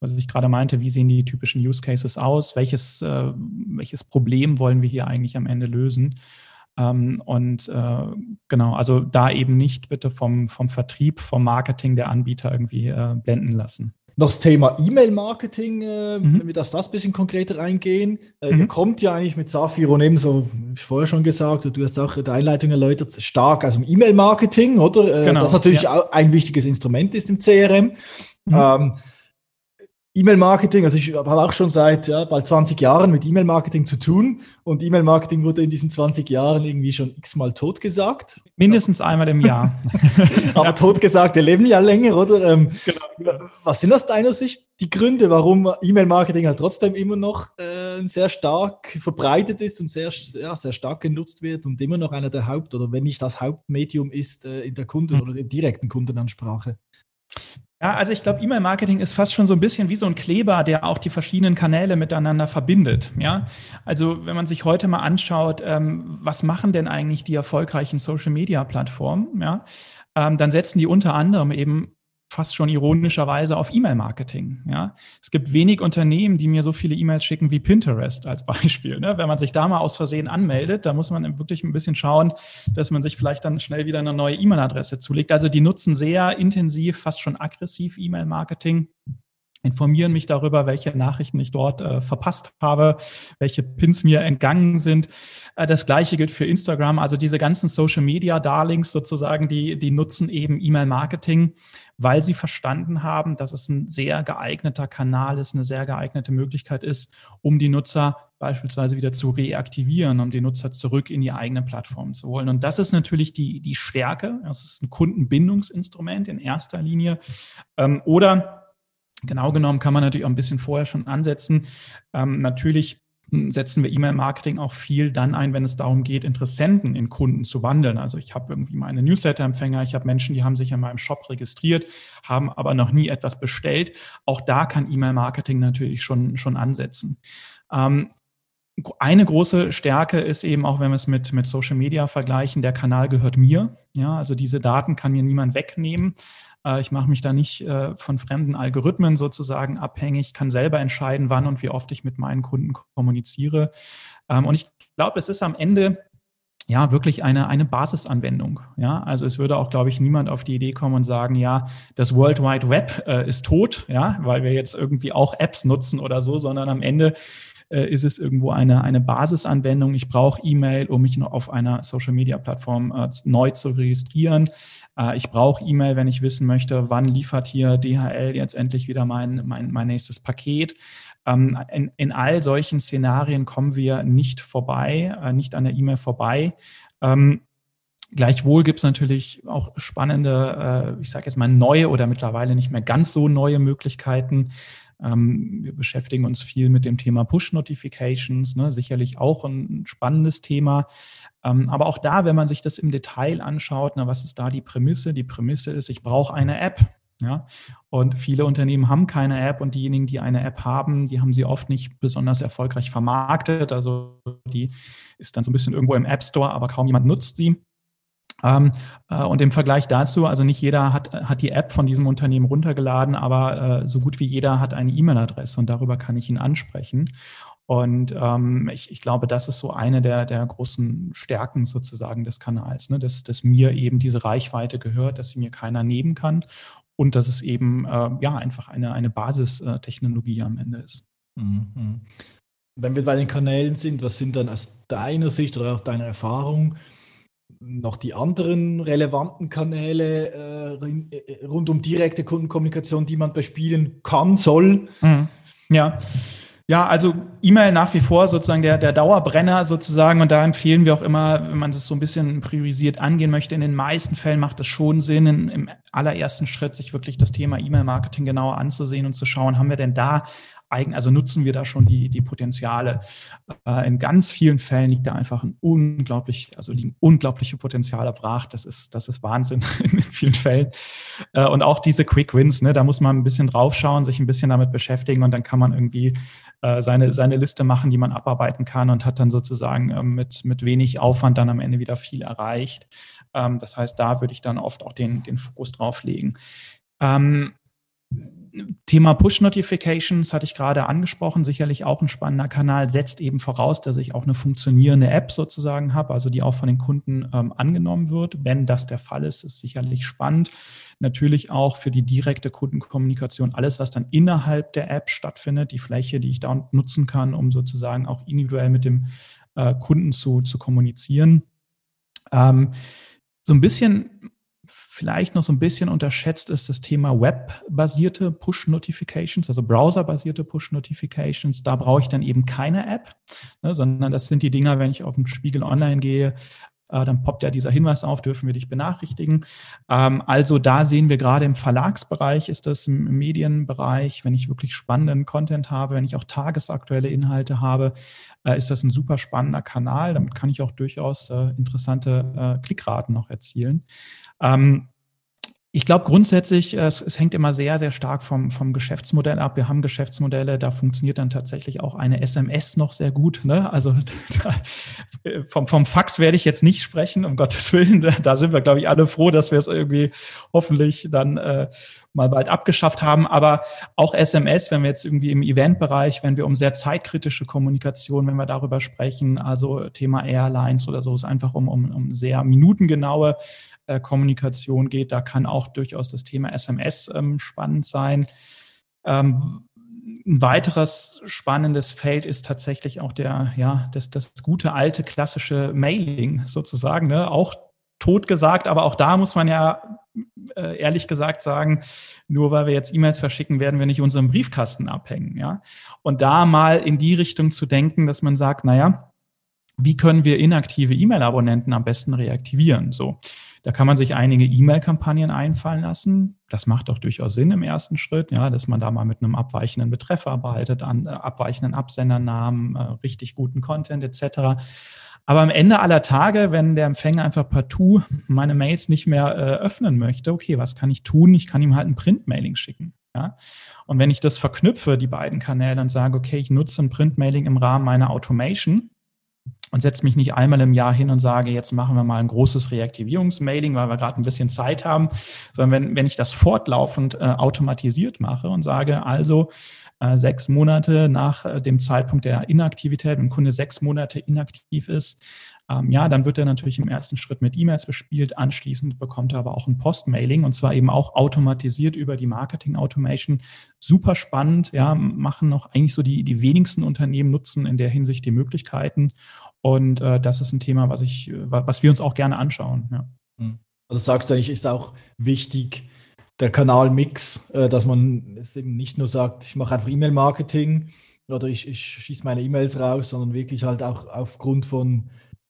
was ich gerade meinte, wie sehen die typischen Use Cases aus, welches, äh, welches Problem wollen wir hier eigentlich am Ende lösen. Ähm, und äh, genau, also da eben nicht bitte vom, vom Vertrieb, vom Marketing der Anbieter irgendwie äh, blenden lassen. Noch das Thema E-Mail-Marketing, äh, mhm. wenn wir auf das ein bisschen konkreter eingehen. Äh, mhm. Ihr kommt ja eigentlich mit Safiro neben so, wie ich vorher schon gesagt, du hast auch in der Einleitung erläutert, stark aus dem E-Mail-Marketing, oder? Äh, genau, das natürlich ja. auch ein wichtiges Instrument ist im CRM. Mhm. Ähm, E-Mail-Marketing, also ich habe auch schon seit ja, bald 20 Jahren mit E-Mail-Marketing zu tun und E-Mail-Marketing wurde in diesen 20 Jahren irgendwie schon x-mal totgesagt. Mindestens einmal im Jahr. Aber totgesagte leben ja länger, oder? Ähm, genau. Was sind aus deiner Sicht die Gründe, warum E-Mail-Marketing halt trotzdem immer noch äh, sehr stark verbreitet ist und sehr, ja, sehr stark genutzt wird und immer noch einer der Haupt- oder wenn nicht das Hauptmedium ist äh, in der Kunden- mhm. oder in direkten Kundenansprache? Ja, also ich glaube, E-Mail-Marketing ist fast schon so ein bisschen wie so ein Kleber, der auch die verschiedenen Kanäle miteinander verbindet. Ja, also wenn man sich heute mal anschaut, ähm, was machen denn eigentlich die erfolgreichen Social-Media-Plattformen? Ja, ähm, dann setzen die unter anderem eben fast schon ironischerweise auf E-Mail-Marketing. Ja? Es gibt wenig Unternehmen, die mir so viele E-Mails schicken wie Pinterest als Beispiel. Ne? Wenn man sich da mal aus Versehen anmeldet, da muss man wirklich ein bisschen schauen, dass man sich vielleicht dann schnell wieder eine neue E-Mail-Adresse zulegt. Also die nutzen sehr intensiv, fast schon aggressiv E-Mail-Marketing informieren mich darüber, welche Nachrichten ich dort äh, verpasst habe, welche Pins mir entgangen sind. Äh, das gleiche gilt für Instagram. Also diese ganzen Social Media Darlings sozusagen, die, die nutzen eben E-Mail-Marketing, weil sie verstanden haben, dass es ein sehr geeigneter Kanal ist, eine sehr geeignete Möglichkeit ist, um die Nutzer beispielsweise wieder zu reaktivieren, um die Nutzer zurück in die eigene Plattform zu holen. Und das ist natürlich die, die Stärke. Das ist ein Kundenbindungsinstrument in erster Linie. Ähm, oder Genau genommen kann man natürlich auch ein bisschen vorher schon ansetzen. Ähm, natürlich setzen wir E-Mail-Marketing auch viel dann ein, wenn es darum geht, Interessenten in Kunden zu wandeln. Also ich habe irgendwie meine Newsletter-Empfänger, ich habe Menschen, die haben sich in meinem Shop registriert, haben aber noch nie etwas bestellt. Auch da kann E-Mail-Marketing natürlich schon, schon ansetzen. Ähm, eine große Stärke ist eben auch, wenn wir es mit, mit Social Media vergleichen, der Kanal gehört mir. Ja, also diese Daten kann mir niemand wegnehmen. Äh, ich mache mich da nicht äh, von fremden Algorithmen sozusagen abhängig, kann selber entscheiden, wann und wie oft ich mit meinen Kunden kommuniziere. Ähm, und ich glaube, es ist am Ende ja, wirklich eine, eine Basisanwendung. Ja, also es würde auch, glaube ich, niemand auf die Idee kommen und sagen, ja, das World Wide Web äh, ist tot, ja, weil wir jetzt irgendwie auch Apps nutzen oder so, sondern am Ende äh, ist es irgendwo eine, eine Basisanwendung. Ich brauche E-Mail, um mich noch auf einer Social Media Plattform äh, neu zu registrieren. Äh, ich brauche E-Mail, wenn ich wissen möchte, wann liefert hier DHL jetzt endlich wieder mein, mein, mein nächstes Paket. Ähm, in, in all solchen Szenarien kommen wir nicht vorbei, äh, nicht an der E-Mail vorbei. Ähm, Gleichwohl gibt es natürlich auch spannende, äh, ich sage jetzt mal neue oder mittlerweile nicht mehr ganz so neue Möglichkeiten. Ähm, wir beschäftigen uns viel mit dem Thema Push-Notifications, ne, sicherlich auch ein spannendes Thema. Ähm, aber auch da, wenn man sich das im Detail anschaut, na, was ist da die Prämisse? Die Prämisse ist, ich brauche eine App. Ja, und viele Unternehmen haben keine App und diejenigen, die eine App haben, die haben sie oft nicht besonders erfolgreich vermarktet. Also die ist dann so ein bisschen irgendwo im App Store, aber kaum jemand nutzt sie. Ähm, äh, und im Vergleich dazu, also nicht jeder hat, hat die App von diesem Unternehmen runtergeladen, aber äh, so gut wie jeder hat eine E-Mail-Adresse und darüber kann ich ihn ansprechen. Und ähm, ich, ich glaube, das ist so eine der, der großen Stärken sozusagen des Kanals, ne? dass, dass mir eben diese Reichweite gehört, dass sie mir keiner nehmen kann und dass es eben äh, ja einfach eine, eine Basistechnologie am Ende ist. Mhm. Wenn wir bei den Kanälen sind, was sind dann aus deiner Sicht oder auch deiner Erfahrung noch die anderen relevanten Kanäle äh, äh, rund um direkte Kundenkommunikation, die man bespielen kann, soll? Mhm. Ja. Ja, also E-Mail nach wie vor sozusagen der, der Dauerbrenner sozusagen und da empfehlen wir auch immer, wenn man das so ein bisschen priorisiert angehen möchte, in den meisten Fällen macht es schon Sinn, in, im allerersten Schritt sich wirklich das Thema E-Mail-Marketing genauer anzusehen und zu schauen, haben wir denn da eigen, also nutzen wir da schon die, die Potenziale. Äh, in ganz vielen Fällen liegt da einfach ein unglaublich, also liegen unglaubliche Potenziale brach. Das ist, das ist Wahnsinn in vielen Fällen. Äh, und auch diese Quick Wins, ne, da muss man ein bisschen draufschauen, sich ein bisschen damit beschäftigen und dann kann man irgendwie äh, seine, seine Liste machen, die man abarbeiten kann und hat dann sozusagen äh, mit, mit wenig Aufwand dann am Ende wieder viel erreicht. Ähm, das heißt, da würde ich dann oft auch den, den Fokus drauf legen. Ähm, Thema Push-Notifications hatte ich gerade angesprochen, sicherlich auch ein spannender Kanal, setzt eben voraus, dass ich auch eine funktionierende App sozusagen habe, also die auch von den Kunden ähm, angenommen wird. Wenn das der Fall ist, ist sicherlich spannend. Natürlich auch für die direkte Kundenkommunikation alles, was dann innerhalb der App stattfindet, die Fläche, die ich da nutzen kann, um sozusagen auch individuell mit dem äh, Kunden zu, zu kommunizieren. Ähm, so ein bisschen vielleicht noch so ein bisschen unterschätzt ist das Thema webbasierte Push-Notifications, also browserbasierte Push-Notifications. Da brauche ich dann eben keine App, ne, sondern das sind die Dinger, wenn ich auf den Spiegel Online gehe, äh, dann poppt ja dieser Hinweis auf, dürfen wir dich benachrichtigen. Ähm, also da sehen wir gerade im Verlagsbereich, ist das im, Medienbereich, wenn ich wirklich spannenden Content habe, wenn ich auch tagesaktuelle Inhalte habe, äh, ist das ein super spannender Kanal. Damit kann ich auch durchaus äh, interessante äh, Klickraten noch erzielen. Ähm, Ich glaube grundsätzlich, es, es, hängt immer sehr, sehr stark vom, vom Geschäftsmodell ab. Wir haben Geschäftsmodelle, da funktioniert dann tatsächlich auch eine SMS noch sehr gut. Ne? Also da, vom, vom Fax werde ich jetzt nicht sprechen, um Gottes Willen. Da sind wir, glaube ich, alle froh, dass wir es irgendwie hoffentlich dann äh, mal bald abgeschafft haben. Aber auch SMS, wenn wir jetzt irgendwie im Eventbereich, wenn wir um sehr zeitkritische Kommunikation, wenn wir darüber sprechen, also Thema Airlines oder so, ist einfach um, um, um sehr minutengenaue äh, Kommunikation geht. Da kann auch durchaus das Thema SMS ähm, spannend sein. Ähm, ein weiteres spannendes Feld ist tatsächlich auch der, ja, das, das gute alte klassische Mailing sozusagen, ne? auch tot gesagt, aber auch da muss man ja äh, ehrlich gesagt sagen, nur weil wir jetzt E-Mails verschicken, werden wir nicht unseren Briefkasten abhängen, ja. Und da mal in die Richtung zu denken, dass man sagt, naja, wie können wir inaktive E-Mail-Abonnenten am besten reaktivieren? So. Da kann man sich einige E-Mail-Kampagnen einfallen lassen. Das macht auch durchaus Sinn im ersten Schritt, ja, dass man da mal mit einem abweichenden Betreff arbeitet, an äh, abweichenden Absendernamen, äh, richtig guten Content etc. Aber am Ende aller Tage, wenn der Empfänger einfach partout meine Mails nicht mehr äh, öffnen möchte, okay, was kann ich tun? Ich kann ihm halt ein Print-Mailing schicken. Ja? Und wenn ich das verknüpfe, die beiden Kanäle, und sage, okay, ich nutze ein Print-Mailing im Rahmen meiner Automation, und setze mich nicht einmal im Jahr hin und sage, jetzt machen wir mal ein großes Reaktivierungsmailing, weil wir gerade ein bisschen Zeit haben, sondern wenn, wenn ich das fortlaufend äh, automatisiert mache und sage, also äh, sechs Monate nach äh, dem Zeitpunkt der Inaktivität, wenn ein Kunde sechs Monate inaktiv ist, ähm, ja, dann wird er natürlich im ersten Schritt mit E-Mails bespielt. Anschließend bekommt er aber auch ein Postmailing und zwar eben auch automatisiert über die Marketing Automation. Super spannend, ja, machen noch eigentlich so die, die wenigsten Unternehmen nutzen in der Hinsicht die Möglichkeiten. Und äh, das ist ein Thema, was ich, äh, was wir uns auch gerne anschauen. Ja. Hm. Also sagst du eigentlich, ist auch wichtig, der Kanalmix, äh, dass man es eben nicht nur sagt, ich mache einfach E-Mail-Marketing oder ich, ich schieße meine E-Mails raus, sondern wirklich halt auch aufgrund von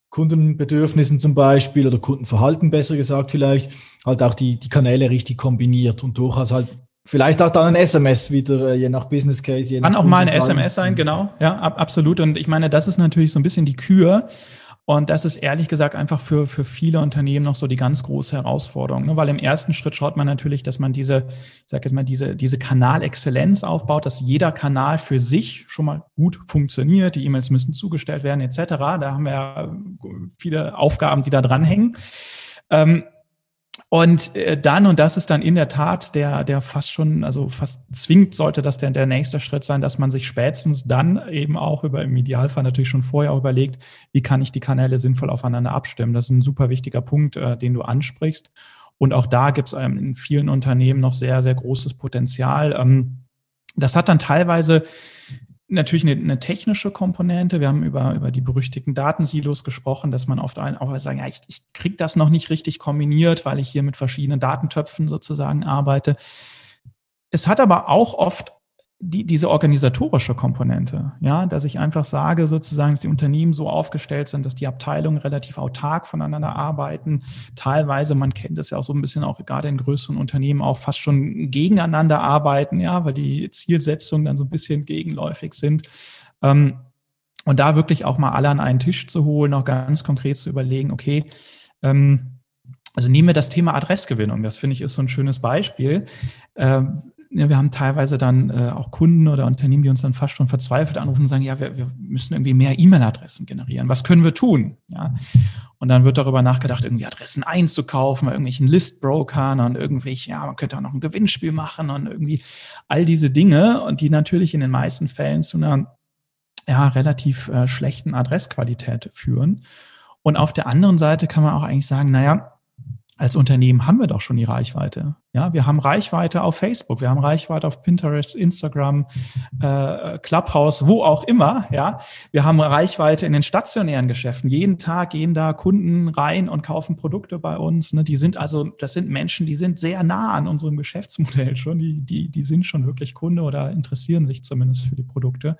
Kundenbedürfnissen zum Beispiel oder Kundenverhalten besser gesagt vielleicht, halt auch die, die Kanäle richtig kombiniert und durchaus halt vielleicht auch dann ein SMS wieder, äh, je nach Business Case. Kann auch mal eine SMS sein, genau, ja, ab, absolut. Und ich meine, das ist natürlich so ein bisschen die Kür. Und das ist ehrlich gesagt einfach für, für viele Unternehmen noch so die ganz große Herausforderung. Ne? Weil im ersten Schritt schaut man natürlich, dass man diese, ich sag jetzt mal, diese, diese Kanalexzellenz aufbaut, dass jeder Kanal für sich schon mal gut funktioniert. Die E-Mails müssen zugestellt werden, etc. Da haben wir ja viele Aufgaben, die da dranhängen. Ähm, und äh, dann, und das ist dann in der Tat der, der fast schon, also fast zwingend sollte das der, der nächste Schritt sein, dass man sich spätestens dann eben auch über im Idealfall natürlich schon vorher überlegt, wie kann ich die Kanäle sinnvoll aufeinander abstimmen. Das ist ein super wichtiger Punkt, äh, den du ansprichst. Und auch da gibt es ähm, in vielen Unternehmen noch sehr, sehr großes Potenzial. Ähm, das hat dann teilweise natürlich eine, eine, technische Komponente. Wir haben über, über die berüchtigten Datensilos gesprochen, dass man oft auch sagen, ja, ich, ich kriege das noch nicht richtig kombiniert, weil ich hier mit verschiedenen Datentöpfen sozusagen arbeite. Es hat aber auch oft die, diese organisatorische Komponente, ja, dass ich einfach sage, sozusagen, dass die Unternehmen so aufgestellt sind, dass die Abteilungen relativ autark voneinander arbeiten. Teilweise, man kennt es ja auch so ein bisschen auch gerade in größeren Unternehmen auch fast schon gegeneinander arbeiten, ja, weil die Zielsetzungen dann so ein bisschen gegenläufig sind. Ähm, und da wirklich auch mal alle an einen Tisch zu holen, auch ganz konkret zu überlegen, okay, ähm, also nehmen wir das Thema Adressgewinnung. Das finde ich ist so ein schönes Beispiel. Ähm, ja, wir haben teilweise dann äh, auch Kunden oder Unternehmen, die uns dann fast schon verzweifelt anrufen und sagen, ja, wir, wir müssen irgendwie mehr E-Mail-Adressen generieren. Was können wir tun? Ja. Und dann wird darüber nachgedacht, irgendwie Adressen einzukaufen bei irgendwelchen Listbrokern und irgendwelche, ja, man könnte auch noch ein Gewinnspiel machen und irgendwie all diese Dinge und die natürlich in den meisten Fällen zu einer ja, relativ äh, schlechten Adressqualität führen. Und auf der anderen Seite kann man auch eigentlich sagen, naja, als Unternehmen haben wir doch schon die Reichweite. Ja, wir haben Reichweite auf Facebook, wir haben Reichweite auf Pinterest, Instagram, äh, Clubhouse, wo auch immer. Ja, wir haben Reichweite in den stationären Geschäften. Jeden Tag gehen da Kunden rein und kaufen Produkte bei uns. Ne? Die sind also, das sind Menschen, die sind sehr nah an unserem Geschäftsmodell schon. Die, die, die sind schon wirklich Kunde oder interessieren sich zumindest für die Produkte.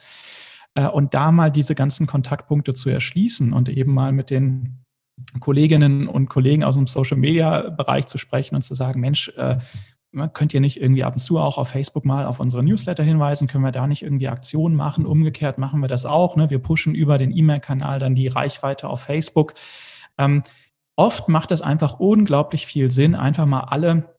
Äh, und da mal diese ganzen Kontaktpunkte zu erschließen und eben mal mit den Kolleginnen und Kollegen aus dem Social-Media-Bereich zu sprechen und zu sagen, Mensch, äh, könnt ihr nicht irgendwie ab und zu auch auf Facebook mal auf unsere Newsletter hinweisen? Können wir da nicht irgendwie Aktionen machen? Umgekehrt machen wir das auch. Ne? Wir pushen über den E-Mail-Kanal dann die Reichweite auf Facebook. Ähm, oft macht es einfach unglaublich viel Sinn, einfach mal alle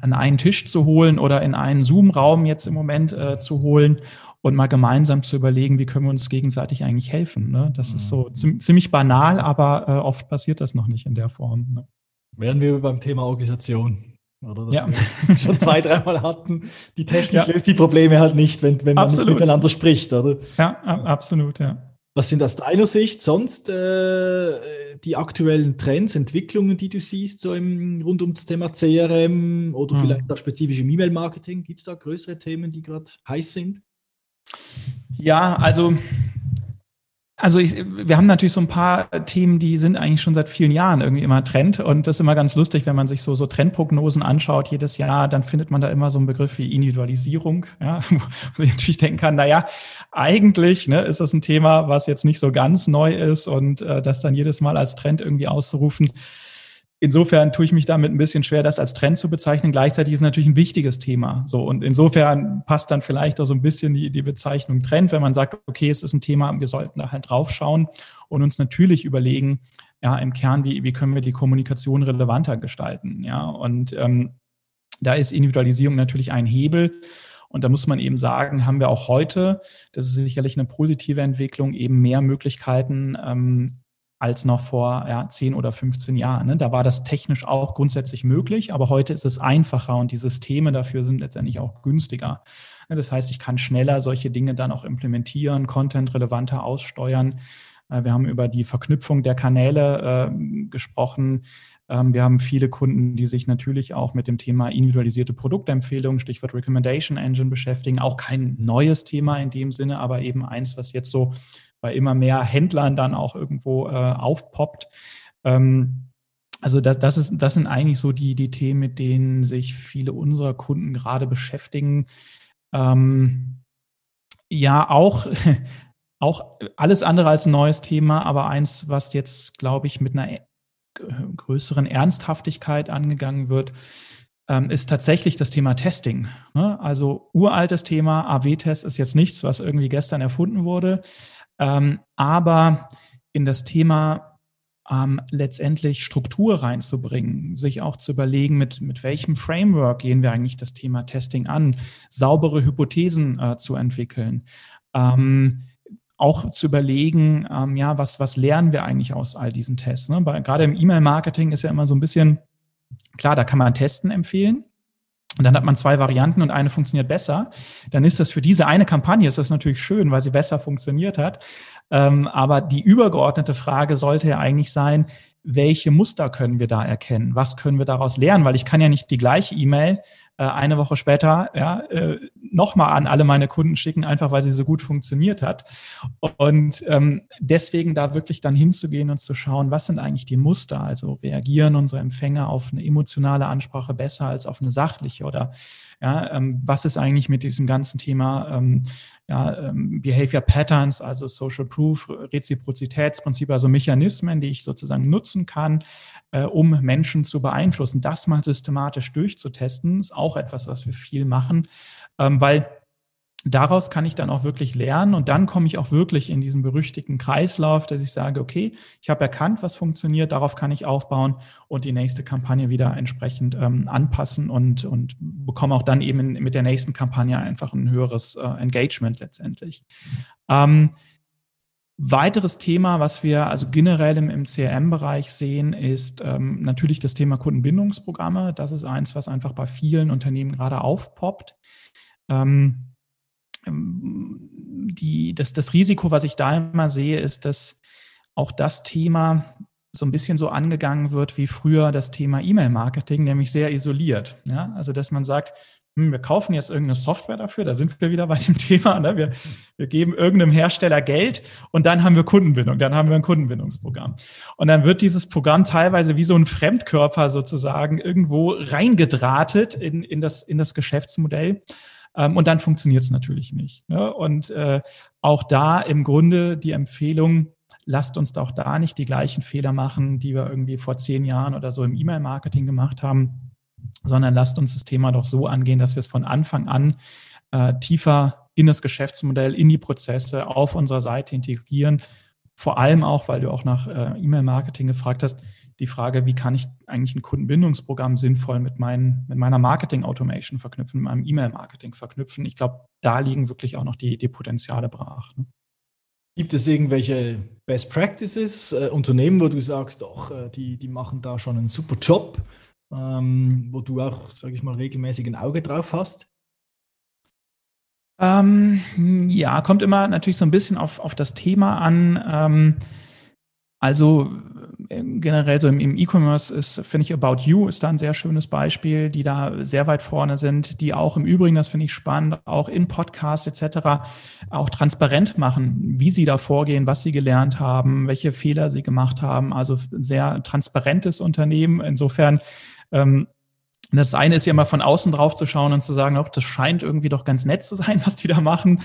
an einen Tisch zu holen oder in einen Zoom-Raum jetzt im Moment äh, zu holen und mal gemeinsam zu überlegen, wie können wir uns gegenseitig eigentlich helfen. Ne? Das mhm. ist so mhm. ziemlich banal, aber äh, oft passiert das noch nicht in der Form. Ne? Wären wir beim Thema Organisation. Oder das ja. wir schon zwei, dreimal hatten. Die Technik ja. löst die Probleme halt nicht, wenn, wenn man nicht miteinander spricht, oder? Ja, absolut, ja. Was sind aus deiner Sicht sonst äh, die aktuellen Trends, Entwicklungen, die du siehst, so im, rund um das Thema CRM oder mhm. vielleicht auch spezifisch im E-Mail-Marketing? Gibt es da größere Themen, die gerade heiß sind? Ja, also also ich, wir haben natürlich so ein paar Themen, die sind eigentlich schon seit vielen Jahren irgendwie immer Trend. Und das ist immer ganz lustig, wenn man sich so, so Trendprognosen anschaut jedes Jahr, dann findet man da immer so einen Begriff wie Individualisierung, ja, wo ich natürlich denken kann, na ja, eigentlich ne, ist das ein Thema, was jetzt nicht so ganz neu ist und äh, das dann jedes Mal als Trend irgendwie auszurufen, Insofern tue ich mich damit ein bisschen schwer, das als Trend zu bezeichnen. Gleichzeitig ist es natürlich ein wichtiges Thema. So und insofern passt dann vielleicht auch so ein bisschen die, die Bezeichnung Trend, wenn man sagt, okay, es ist ein Thema, wir sollten da halt draufschauen und uns natürlich überlegen, ja, im Kern, wie, wie können wir die Kommunikation relevanter gestalten? Ja, und ähm, da ist Individualisierung natürlich ein Hebel. Und da muss man eben sagen, haben wir auch heute, das ist sicherlich eine positive Entwicklung, eben mehr Möglichkeiten, ähm, als noch vor ja, 10 oder 15 Jahren. Ne? Da war das technisch auch grundsätzlich möglich, aber heute ist es einfacher und die Systeme dafür sind letztendlich auch günstiger. Ne? Das heißt, ich kann schneller solche Dinge dann auch implementieren, Content relevanter aussteuern. Äh, wir haben über die Verknüpfung der Kanäle äh, gesprochen. Ähm, wir haben viele Kunden, die sich natürlich auch mit dem Thema individualisierte Produktempfehlungen, Stichwort Recommendation Engine beschäftigen. Auch kein neues Thema in dem Sinne, aber eben eins, was jetzt so bei immer mehr Händlern dann auch irgendwo äh, aufpoppt. Ähm, also das, das, ist, das sind eigentlich so die, die Themen, mit denen sich viele unserer Kunden gerade beschäftigen. Ähm, ja, auch, auch alles andere als ein neues Thema, aber eins, was jetzt, glaube ich, mit einer größeren Ernsthaftigkeit angegangen wird, ähm, ist tatsächlich das Thema Testing. Ne? Also uraltes Thema, AW-Test ist jetzt nichts, was irgendwie gestern erfunden wurde. Ähm, aber in das Thema ähm, letztendlich Struktur reinzubringen, sich auch zu überlegen, mit, mit welchem Framework gehen wir eigentlich das Thema Testing an, saubere Hypothesen äh, zu entwickeln. Ähm, auch zu überlegen, ähm, ja, was, was lernen wir eigentlich aus all diesen Tests? Ne? Bei, gerade im E-Mail-Marketing ist ja immer so ein bisschen, klar, da kann man Testen empfehlen, und dann hat man zwei Varianten und eine funktioniert besser, dann ist das für diese eine Kampagne ist das natürlich schön, weil sie besser funktioniert hat. Ähm, aber die übergeordnete Frage sollte ja eigentlich sein, welche Muster können wir da erkennen? Was können wir daraus lernen? Weil ich kann ja nicht die gleiche E-Mail äh, eine Woche später ja, äh, nochmal an alle meine Kunden schicken, einfach weil sie so gut funktioniert hat. Und ähm, deswegen da wirklich dann hinzugehen und zu schauen, was sind eigentlich die Muster? Also reagieren unsere Empfänger auf eine emotionale Ansprache besser als auf eine sachliche oder ja, ähm, was ist eigentlich mit diesem ganzen Thema ähm, ja, ähm, Behavior Patterns, also Social Proof, Reziprozitätsprinzip, also Mechanismen, die ich sozusagen nutzen kann, äh, um Menschen zu beeinflussen. Das mal systematisch durchzutesten, ist auch etwas, was wir viel machen, ähm, weil daraus kann ich dann auch wirklich lernen und dann komme ich auch wirklich in diesen berüchtigten Kreislauf, dass ich sage, okay, ich habe erkannt, was funktioniert, darauf kann ich aufbauen und die nächste Kampagne wieder entsprechend ähm, anpassen und, und bekomme auch dann eben mit der nächsten Kampagne einfach ein höheres äh, Engagement letztendlich. Ähm, Weiteres Thema, was wir also generell im, im CRM-Bereich sehen, ist ähm, natürlich das Thema Kundenbindungsprogramme. Das ist eins, was einfach bei vielen Unternehmen gerade aufpoppt. Ähm, die, das, das Risiko, was ich da immer sehe, ist, dass auch das Thema so ein bisschen so angegangen wird wie früher das Thema E-Mail-Marketing, nämlich sehr isoliert. Ja? Also, dass man sagt, hm, wir kaufen jetzt irgendeine Software dafür, da sind wir wieder bei dem Thema, ne? wir, wir geben irgendeinem Hersteller Geld und dann haben wir Kundenbindung, dann haben wir ein Kundenbindungsprogramm. Und dann wird dieses Programm teilweise wie so ein Fremdkörper sozusagen irgendwo reingedrahtet in, in, das, in das Geschäftsmodell. Ähm, und dann funktioniert es natürlich nicht. Ne? Und äh, auch da im Grunde die Empfehlung, lasst uns doch da nicht die gleichen Fehler machen, die wir irgendwie vor zehn Jahren oder so im E-Mail-Marketing gemacht haben sondern lasst uns das Thema doch so angehen, dass wir es von Anfang an äh, tiefer in das Geschäftsmodell, in die Prozesse auf unserer Seite integrieren. Vor allem auch, weil du auch nach äh, E-Mail-Marketing gefragt hast, die Frage, wie kann ich eigentlich ein Kundenbindungsprogramm sinnvoll mit, mein, mit meiner Marketing-Automation verknüpfen, mit meinem E-Mail-Marketing verknüpfen. Ich glaube, da liegen wirklich auch noch die, die Potenziale brach. Ne? Gibt es irgendwelche Best Practices, äh, Unternehmen, wo du sagst, doch, äh, die, die machen da schon einen super Job, ähm, wo du auch, sage ich mal, regelmäßig ein Auge drauf hast? Ähm, ja, kommt immer natürlich so ein bisschen auf, auf das Thema an. Ähm, also äh, generell so im, im E-Commerce ist, finde ich, About You ist da ein sehr schönes Beispiel, die da sehr weit vorne sind, die auch im Übrigen, das finde ich spannend, auch in Podcasts etc. auch transparent machen, wie sie da vorgehen, was sie gelernt haben, welche Fehler sie gemacht haben. Also sehr transparentes Unternehmen. Insofern ähm, das eine ist ja mal von außen drauf zu schauen und zu sagen, auch das scheint irgendwie doch ganz nett zu sein, was die da machen.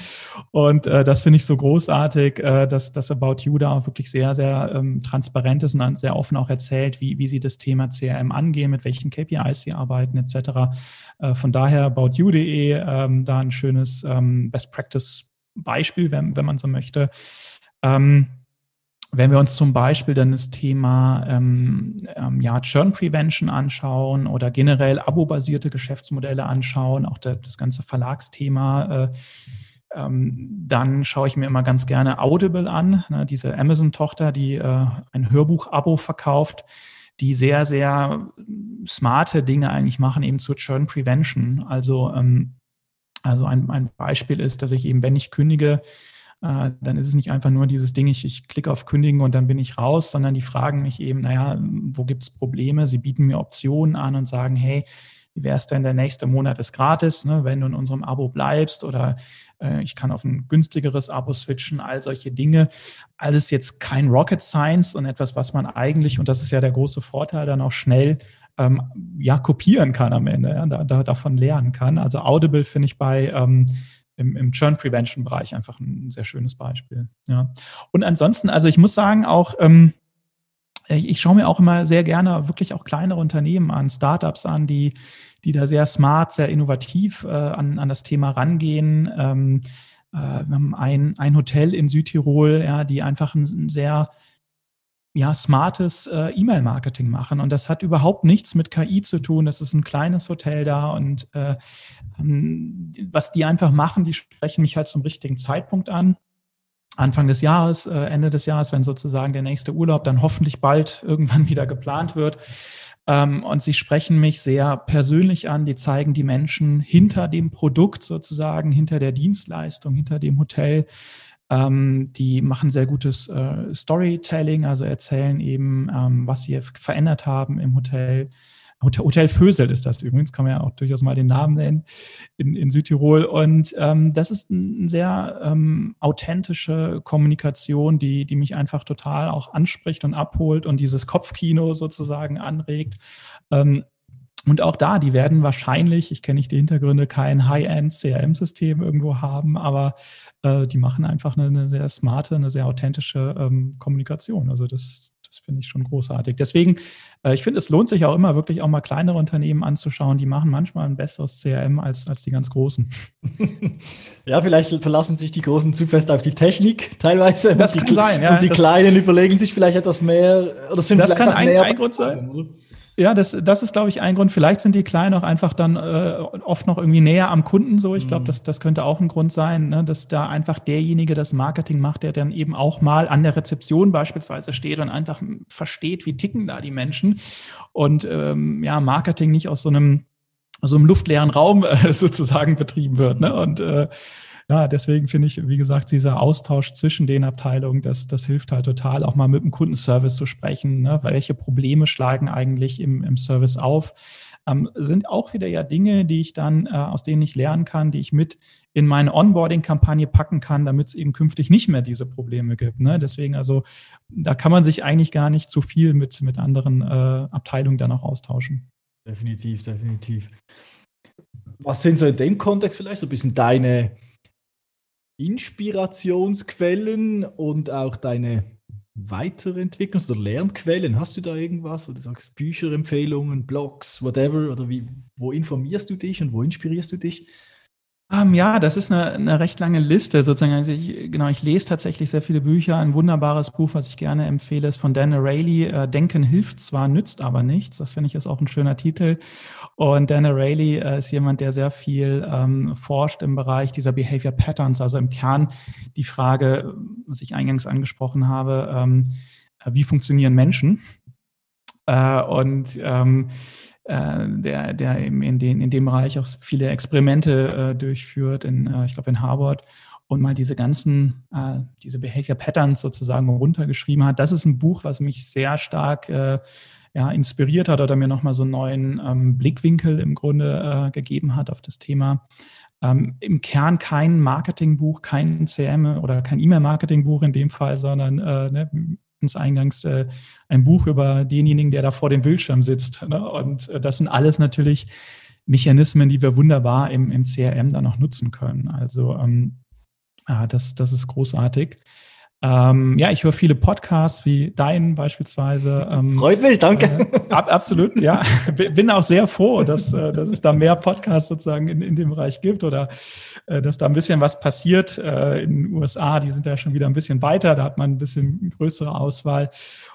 Und äh, das finde ich so großartig, äh, dass das About You da wirklich sehr, sehr ähm, transparent ist und sehr offen auch erzählt, wie, wie sie das Thema CRM angehen, mit welchen KPIs sie arbeiten etc. Äh, von daher aboutyou.de ähm, da ein schönes ähm, Best Practice Beispiel, wenn, wenn man so möchte. Ähm, wenn wir uns zum Beispiel dann das Thema ähm, ähm, ja, Churn Prevention anschauen oder generell abo-basierte Geschäftsmodelle anschauen, auch der, das ganze Verlagsthema, äh, ähm, dann schaue ich mir immer ganz gerne Audible an, ne, diese Amazon-Tochter, die äh, ein Hörbuch-Abo verkauft, die sehr, sehr smarte Dinge eigentlich machen, eben zur Churn Prevention. Also, ähm, also ein, ein Beispiel ist, dass ich eben, wenn ich kündige, äh, dann ist es nicht einfach nur dieses Ding, ich, ich klicke auf Kündigen und dann bin ich raus, sondern die fragen mich eben, naja, wo gibt es Probleme? Sie bieten mir Optionen an und sagen, hey, wie wäre es denn, der nächste Monat ist gratis, ne, wenn du in unserem Abo bleibst oder äh, ich kann auf ein günstigeres Abo switchen, all solche Dinge. Alles jetzt kein Rocket Science und etwas, was man eigentlich, und das ist ja der große Vorteil, dann auch schnell ähm, ja, kopieren kann am Ende, ja, da, da, davon lernen kann. Also Audible finde ich bei ähm, im, im Churn Prevention Bereich einfach ein sehr schönes Beispiel. Ja. Und ansonsten, also ich muss sagen, auch ähm, ich schaue mir auch immer sehr gerne wirklich auch kleinere Unternehmen an, Startups an, die, die da sehr smart, sehr innovativ äh, an, an das Thema rangehen. Ähm, äh, wir haben ein, ein Hotel in Südtirol, ja, die einfach ein sehr ja, smartes äh, E-Mail-Marketing machen. Und das hat überhaupt nichts mit KI zu tun. Das ist ein kleines Hotel da und äh, ähm, was die einfach machen, die sprechen mich halt zum richtigen Zeitpunkt an. Anfang des Jahres, äh, Ende des Jahres, wenn sozusagen der nächste Urlaub dann hoffentlich bald irgendwann wieder geplant wird. Ähm, und sie sprechen mich sehr persönlich an. Die zeigen die Menschen hinter dem Produkt sozusagen, hinter der Dienstleistung, hinter dem Hotel ähm, die machen sehr gutes äh, Storytelling, also erzählen eben, ähm, was sie verändert haben im Hotel. Hotel, Hotel Fösel ist das übrigens, kann man ja auch durchaus mal den Namen nennen, in, in Südtirol. Und ähm, das ist eine sehr ähm, authentische Kommunikation, die, die mich einfach total auch anspricht und abholt und dieses Kopfkino sozusagen anregt. Ähm, und auch da, die werden wahrscheinlich, ich kenne nicht die Hintergründe, kein High-End CRM-System irgendwo haben, aber äh, die machen einfach eine, eine, sehr smarte, eine sehr authentische ähm, Kommunikation. Also das, das finde ich schon großartig. Deswegen, äh, ich finde, es lohnt sich auch immer wirklich auch mal kleinere Unternehmen anzuschauen. Die machen manchmal ein besseres CRM als, als die ganz großen. ja, vielleicht verlassen sich die Großen zu fest auf die Technik teilweise. Das kann die, sein, ja. Und die Kleinen überlegen sich vielleicht etwas mehr oder sind Das kann ein, ein Grund sein. Oder? Ja, das, das ist, glaube ich, ein Grund. Vielleicht sind die Kleinen auch einfach dann äh, oft noch irgendwie näher am Kunden so. Ich glaube, mhm. das, das könnte auch ein Grund sein, ne, dass da einfach derjenige das Marketing macht, der dann eben auch mal an der Rezeption beispielsweise steht und einfach versteht, wie ticken da die Menschen. Und ähm, ja, Marketing nicht aus so einem, so einem luftleeren Raum äh, sozusagen betrieben wird. Ne? Und äh, ja, deswegen finde ich, wie gesagt, dieser Austausch zwischen den Abteilungen, das, das hilft halt total, auch mal mit dem Kundenservice zu sprechen. Ne? Welche Probleme schlagen eigentlich im, im Service auf? Ähm, sind auch wieder ja Dinge, die ich dann, äh, aus denen ich lernen kann, die ich mit in meine Onboarding-Kampagne packen kann, damit es eben künftig nicht mehr diese Probleme gibt. Ne? Deswegen also, da kann man sich eigentlich gar nicht zu viel mit, mit anderen äh, Abteilungen dann auch austauschen. Definitiv, definitiv. Was sind so in dem Kontext vielleicht so ein bisschen deine Inspirationsquellen und auch deine Weiterentwicklungs- oder Lernquellen? Hast du da irgendwas, wo du sagst Bücherempfehlungen, Blogs, whatever? Oder wie, wo informierst du dich und wo inspirierst du dich? Um, ähm, ja, das ist eine, eine, recht lange Liste sozusagen. Also ich, genau, ich lese tatsächlich sehr viele Bücher. Ein wunderbares Buch, was ich gerne empfehle, ist von Dan O'Reilly. Äh, Denken hilft zwar, nützt aber nichts. Das finde ich ist auch ein schöner Titel. Und Dan O'Reilly äh, ist jemand, der sehr viel ähm, forscht im Bereich dieser Behavior Patterns, also im Kern die Frage, was ich eingangs angesprochen habe, ähm, wie funktionieren Menschen? Äh, und ähm, äh, der, der eben in, den, in dem Bereich auch viele Experimente äh, durchführt, in, äh, ich glaube in Harvard, und mal diese ganzen, äh, diese Behavior Patterns sozusagen runtergeschrieben hat. Das ist ein Buch, was mich sehr stark äh, ja, inspiriert hat oder mir nochmal so einen neuen ähm, Blickwinkel im Grunde äh, gegeben hat auf das Thema. Ähm, Im Kern kein Marketingbuch, kein CM oder kein E-Mail-Marketingbuch in dem Fall, sondern äh, ne, eingangs äh, ein Buch über denjenigen, der da vor dem Bildschirm sitzt. Ne? Und äh, das sind alles natürlich Mechanismen, die wir wunderbar im, im CRM dann auch nutzen können. Also ähm, äh, das, das ist großartig. Ähm, ja, ich höre viele Podcasts wie deinen beispielsweise. Ähm, Freut mich, danke. Äh, ab, absolut, ja. Bin auch sehr froh, dass, äh, dass es da mehr Podcasts sozusagen in, in dem Bereich gibt oder äh, dass da ein bisschen was passiert. Äh, in den USA, die sind ja schon wieder ein bisschen weiter, da hat man ein bisschen größere Auswahl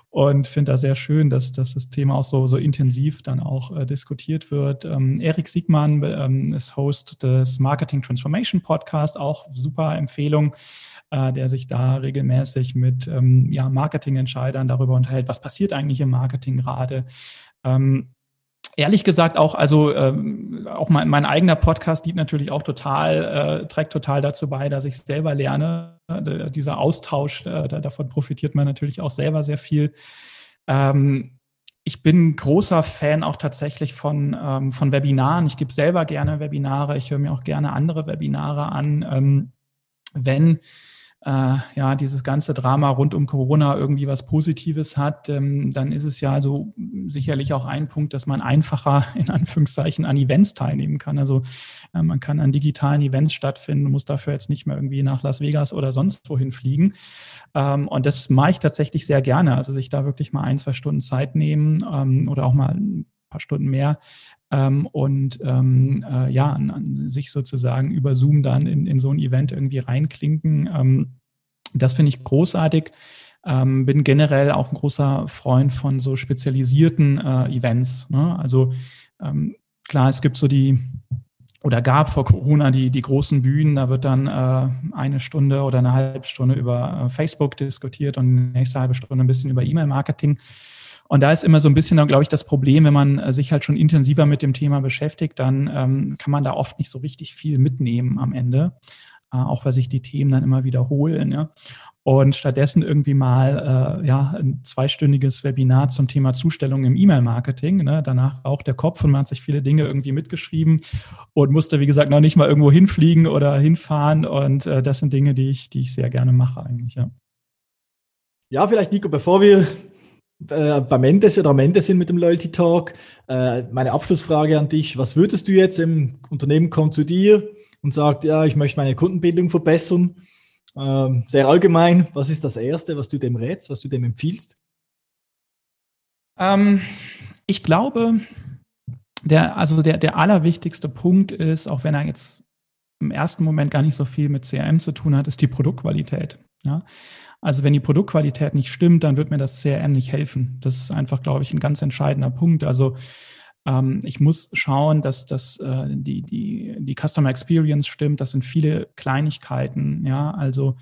und finde da sehr schön, dass, dass das Thema auch so, so intensiv dann auch äh, diskutiert wird. Ähm, Erik Siegmann ähm, ist Host des Marketing Transformation Podcast, auch super Empfehlung äh, der sich da regelmäßig mit ähm, ja, Marketingentscheidern darüber unterhält, was passiert eigentlich im Marketing gerade. Ähm, ehrlich gesagt auch, also ähm, auch mein, mein, eigener Podcast dient natürlich auch total, äh, trägt total dazu bei, dass ich selber lerne. Äh, dieser Austausch, äh, davon profitiert man natürlich auch selber sehr viel. Ähm, ich bin großer Fan auch tatsächlich von, ähm, von Webinaren. Ich gebe selber gerne Webinare. Ich höre mir auch gerne andere Webinare an. Ähm, wenn äh, ja dieses ganze Drama rund um Corona irgendwie was Positives hat, ähm, dann ist es ja so sicherlich auch ein Punkt, dass man einfacher in Anführungszeichen an Events teilnehmen kann. Also äh, man kann an digitalen Events stattfinden, muss dafür jetzt nicht mehr irgendwie nach Las Vegas oder sonst wohin fliegen. Ähm, und das mache ich tatsächlich sehr gerne. Also sich da wirklich mal ein, zwei Stunden Zeit nehmen ähm, oder auch mal ein paar Stunden mehr ähm, und ähm, äh, ja, an, an sich sozusagen über Zoom dann in, in so ein Event irgendwie reinklinken. Ähm, das finde ich großartig. Ähm, bin generell auch ein großer Freund von so spezialisierten äh, Events. Ne? Also ähm, klar, es gibt so die oder gab vor Corona die, die großen Bühnen, da wird dann äh, eine Stunde oder eine halbe Stunde über äh, Facebook diskutiert und die nächste halbe Stunde ein bisschen über E-Mail-Marketing. Und da ist immer so ein bisschen glaube ich, das Problem, wenn man äh, sich halt schon intensiver mit dem Thema beschäftigt, dann ähm, kann man da oft nicht so richtig viel mitnehmen am Ende, äh, auch weil sich die Themen dann immer wiederholen. Ja? Und stattdessen irgendwie mal äh, ja, ein zweistündiges Webinar zum Thema Zustellung im E-Mail-Marketing. Ne? Danach auch der Kopf und man hat sich viele Dinge irgendwie mitgeschrieben und musste, wie gesagt, noch nicht mal irgendwo hinfliegen oder hinfahren. Und äh, das sind Dinge, die ich, die ich sehr gerne mache eigentlich, ja. Ja, vielleicht, Nico, bevor wir äh, beim Ende oder am Ende sind mit dem Loyalty Talk. Äh, meine Abschlussfrage an dich: Was würdest du jetzt im Unternehmen kommt zu dir und sagt, ja, ich möchte meine Kundenbildung verbessern? Ähm, sehr allgemein. Was ist das Erste, was du dem rätst, was du dem empfiehlst? Ähm, ich glaube, der, also der, der allerwichtigste Punkt ist, auch wenn er jetzt im ersten Moment gar nicht so viel mit CRM zu tun hat, ist die Produktqualität. Ja? Also wenn die Produktqualität nicht stimmt, dann wird mir das CRM nicht helfen. Das ist einfach, glaube ich, ein ganz entscheidender Punkt. Also ähm, ich muss schauen, dass das, äh, die, die, die Customer Experience stimmt. Das sind viele Kleinigkeiten. Ja, also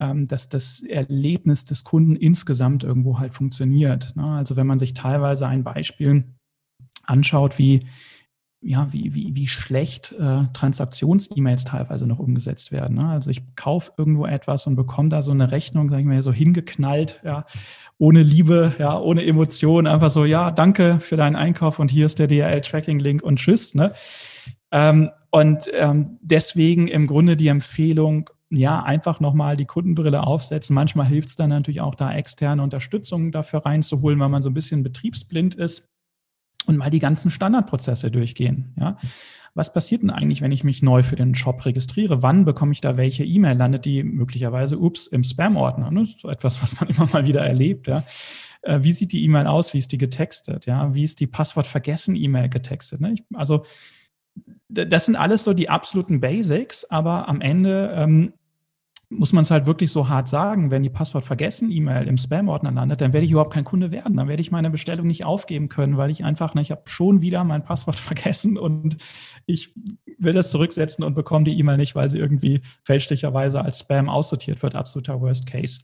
ähm, dass das Erlebnis des Kunden insgesamt irgendwo halt funktioniert. Ne? Also wenn man sich teilweise ein Beispiel anschaut, wie ja, wie, wie, wie schlecht äh, Transaktions-E-Mails teilweise noch umgesetzt werden. Ne? Also ich kaufe irgendwo etwas und bekomme da so eine Rechnung, sage ich mal, so hingeknallt, ja, ohne Liebe, ja, ohne Emotion, einfach so, ja, danke für deinen Einkauf und hier ist der DRL-Tracking-Link und tschüss. Ne? Ähm, und ähm, deswegen im Grunde die Empfehlung, ja, einfach nochmal die Kundenbrille aufsetzen. Manchmal hilft es dann natürlich auch da externe Unterstützung dafür reinzuholen, weil man so ein bisschen betriebsblind ist und mal die ganzen Standardprozesse durchgehen. Ja? Was passiert denn eigentlich, wenn ich mich neu für den Shop registriere? Wann bekomme ich da welche E-Mail? Landet die möglicherweise, ups, im Spam-Ordner? Ne? So etwas, was man immer mal wieder erlebt. Ja? Äh, wie sieht die E-Mail aus? Wie ist die getextet? Ja? Wie ist die Passwort vergessen E-Mail getextet? Ne? Ich, also das sind alles so die absoluten Basics, aber am Ende ähm, muss man es halt wirklich so hart sagen, wenn die Passwort vergessen E-Mail im Spam-Ordner landet, dann werde ich überhaupt kein Kunde werden. Dann werde ich meine Bestellung nicht aufgeben können, weil ich einfach, ne, ich habe schon wieder mein Passwort vergessen und ich will das zurücksetzen und bekomme die E-Mail nicht, weil sie irgendwie fälschlicherweise als Spam aussortiert wird. Absoluter Worst Case.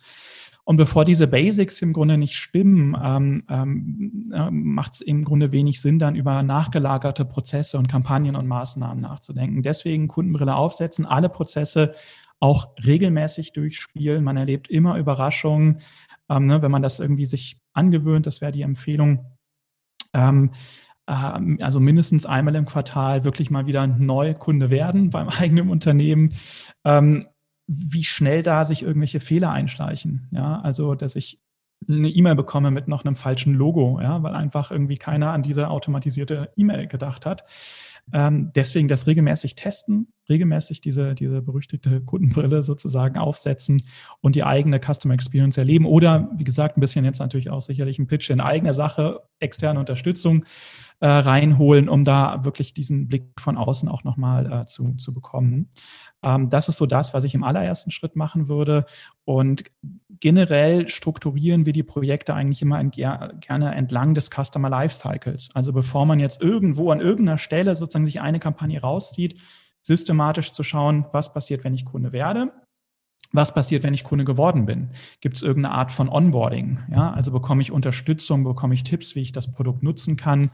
Und bevor diese Basics im Grunde nicht stimmen, ähm, ähm, äh, macht es im Grunde wenig Sinn, dann über nachgelagerte Prozesse und Kampagnen und Maßnahmen nachzudenken. Deswegen Kundenbrille aufsetzen, alle Prozesse auch regelmäßig durchspielen. Man erlebt immer Überraschungen. Ähm, ne, wenn man das irgendwie sich angewöhnt, das wäre die Empfehlung. Ähm, äh, also mindestens einmal im Quartal wirklich mal wieder neu Kunde werden beim eigenen Unternehmen. Ähm, wie schnell da sich irgendwelche Fehler einschleichen. Ja, also dass ich eine E-Mail bekomme mit noch einem falschen Logo, ja, weil einfach irgendwie keiner an diese automatisierte E-Mail gedacht hat. Ähm, deswegen das regelmäßig testen, regelmäßig diese, diese berüchtigte Kundenbrille sozusagen aufsetzen und die eigene Customer Experience erleben. Oder, wie gesagt, ein bisschen jetzt natürlich auch sicherlich ein Pitch in eigener Sache, externe Unterstützung äh, reinholen, um da wirklich diesen Blick von außen auch nochmal äh, zu, zu bekommen. Ähm, das ist so das, was ich im allerersten Schritt machen würde. Und generell strukturieren wir die Projekte eigentlich immer in, gerne entlang des Customer Lifecycles. Also bevor man jetzt irgendwo an irgendeiner Stelle sozusagen sich eine Kampagne rauszieht, systematisch zu schauen, was passiert, wenn ich Kunde werde, was passiert, wenn ich Kunde geworden bin? Gibt es irgendeine Art von Onboarding? Ja, also bekomme ich Unterstützung, bekomme ich Tipps, wie ich das Produkt nutzen kann?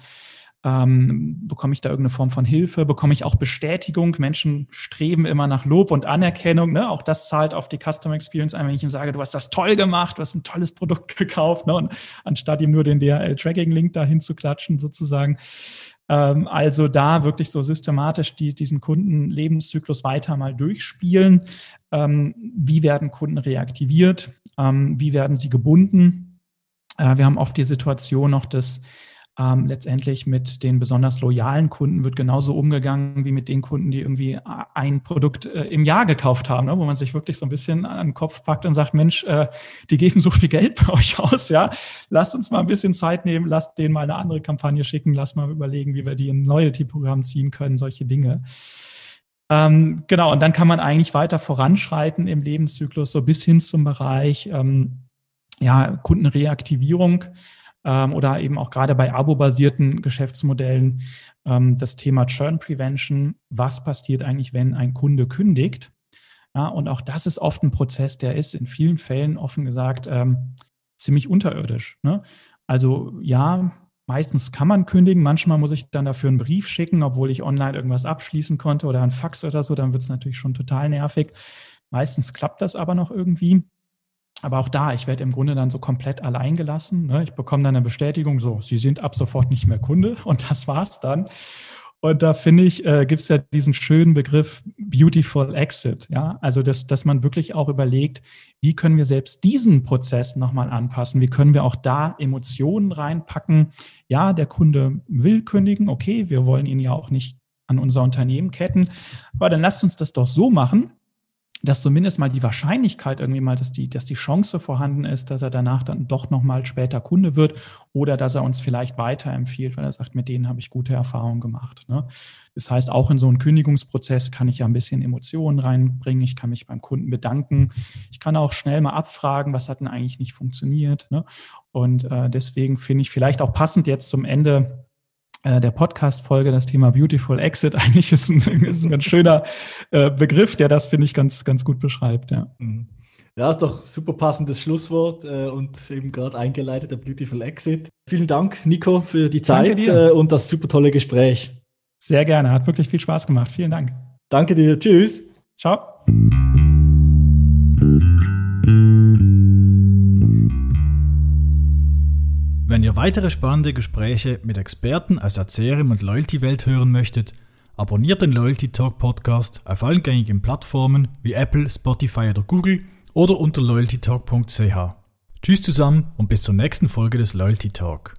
Ähm, bekomme ich da irgendeine Form von Hilfe? Bekomme ich auch Bestätigung? Menschen streben immer nach Lob und Anerkennung. Ne? Auch das zahlt auf die Customer Experience ein, wenn ich ihm sage, du hast das toll gemacht, du hast ein tolles Produkt gekauft. Ne? Und anstatt ihm nur den DHL-Tracking-Link dahin zu klatschen, sozusagen. Ähm, also da wirklich so systematisch die, diesen Kundenlebenszyklus weiter mal durchspielen. Ähm, wie werden Kunden reaktiviert? Ähm, wie werden sie gebunden? Äh, wir haben oft die Situation noch, dass ähm, letztendlich mit den besonders loyalen Kunden wird genauso umgegangen wie mit den Kunden, die irgendwie ein Produkt äh, im Jahr gekauft haben, ne? wo man sich wirklich so ein bisschen an den Kopf packt und sagt, Mensch, äh, die geben so viel Geld bei euch aus, ja, lasst uns mal ein bisschen Zeit nehmen, lasst denen mal eine andere Kampagne schicken, lasst mal überlegen, wie wir die in ein Loyalty-Programm ziehen können, solche Dinge. Ähm, genau, und dann kann man eigentlich weiter voranschreiten im Lebenszyklus, so bis hin zum Bereich ähm, ja, Kundenreaktivierung ähm, oder eben auch gerade bei abo-basierten Geschäftsmodellen ähm, das Thema Churn Prevention. Was passiert eigentlich, wenn ein Kunde kündigt? Ja, und auch das ist oft ein Prozess, der ist in vielen Fällen offen gesagt ähm, ziemlich unterirdisch. Ne? Also ja, meistens kann man kündigen, manchmal muss ich dann dafür einen Brief schicken, obwohl ich online irgendwas abschließen konnte oder ein Fax oder so, dann wird es natürlich schon total nervig. Meistens klappt das aber noch irgendwie. Aber auch da, ich werde im Grunde dann so komplett allein gelassen. Ne? Ich bekomme dann eine Bestätigung, so, Sie sind ab sofort nicht mehr Kunde und das war's dann. Und da finde ich, äh, gibt es ja diesen schönen Begriff Beautiful Exit. Ja, also dass, dass man wirklich auch überlegt, wie können wir selbst diesen Prozess nochmal anpassen? Wie können wir auch da Emotionen reinpacken? Ja, der Kunde will kündigen. Okay, wir wollen ihn ja auch nicht an unser Unternehmen ketten. Aber dann lasst uns das doch so machen, dass zumindest mal die Wahrscheinlichkeit irgendwie mal, dass die, dass die Chance vorhanden ist, dass er danach dann doch nochmal später Kunde wird oder dass er uns vielleicht weiterempfiehlt, weil er sagt, mit denen habe ich gute Erfahrungen gemacht. Ne? Das heißt, auch in so einen Kündigungsprozess kann ich ja ein bisschen Emotionen reinbringen. Ich kann mich beim Kunden bedanken. Ich kann auch schnell mal abfragen, was hat denn eigentlich nicht funktioniert. Ne? Und äh, deswegen finde ich vielleicht auch passend jetzt zum Ende der Podcast-Folge das Thema Beautiful Exit eigentlich ist ein, ist ein ganz schöner äh, Begriff, der das, finde ich, ganz, ganz gut beschreibt. Ja. Mhm. Ja, ist doch super passendes Schlusswort äh, und eben gerade eingeleitet, der Beautiful Exit. Vielen Dank, Nico, für die Zeit äh, und das super tolle Gespräch. Sehr gerne, hat wirklich viel Spaß gemacht. Vielen Dank. Danke dir, tschüss. Ciao. Ihr weitere spannende Gespräche mit Experten aus der CRM und Loyalty-Welt hören möchtet, abonniert den Loyalty Talk Podcast auf allen gängigen Plattformen wie Apple, Spotify oder Google oder unter loyaltytalk.ch. Tschüss zusammen und bis zur nächsten Folge des Loyalty Talk.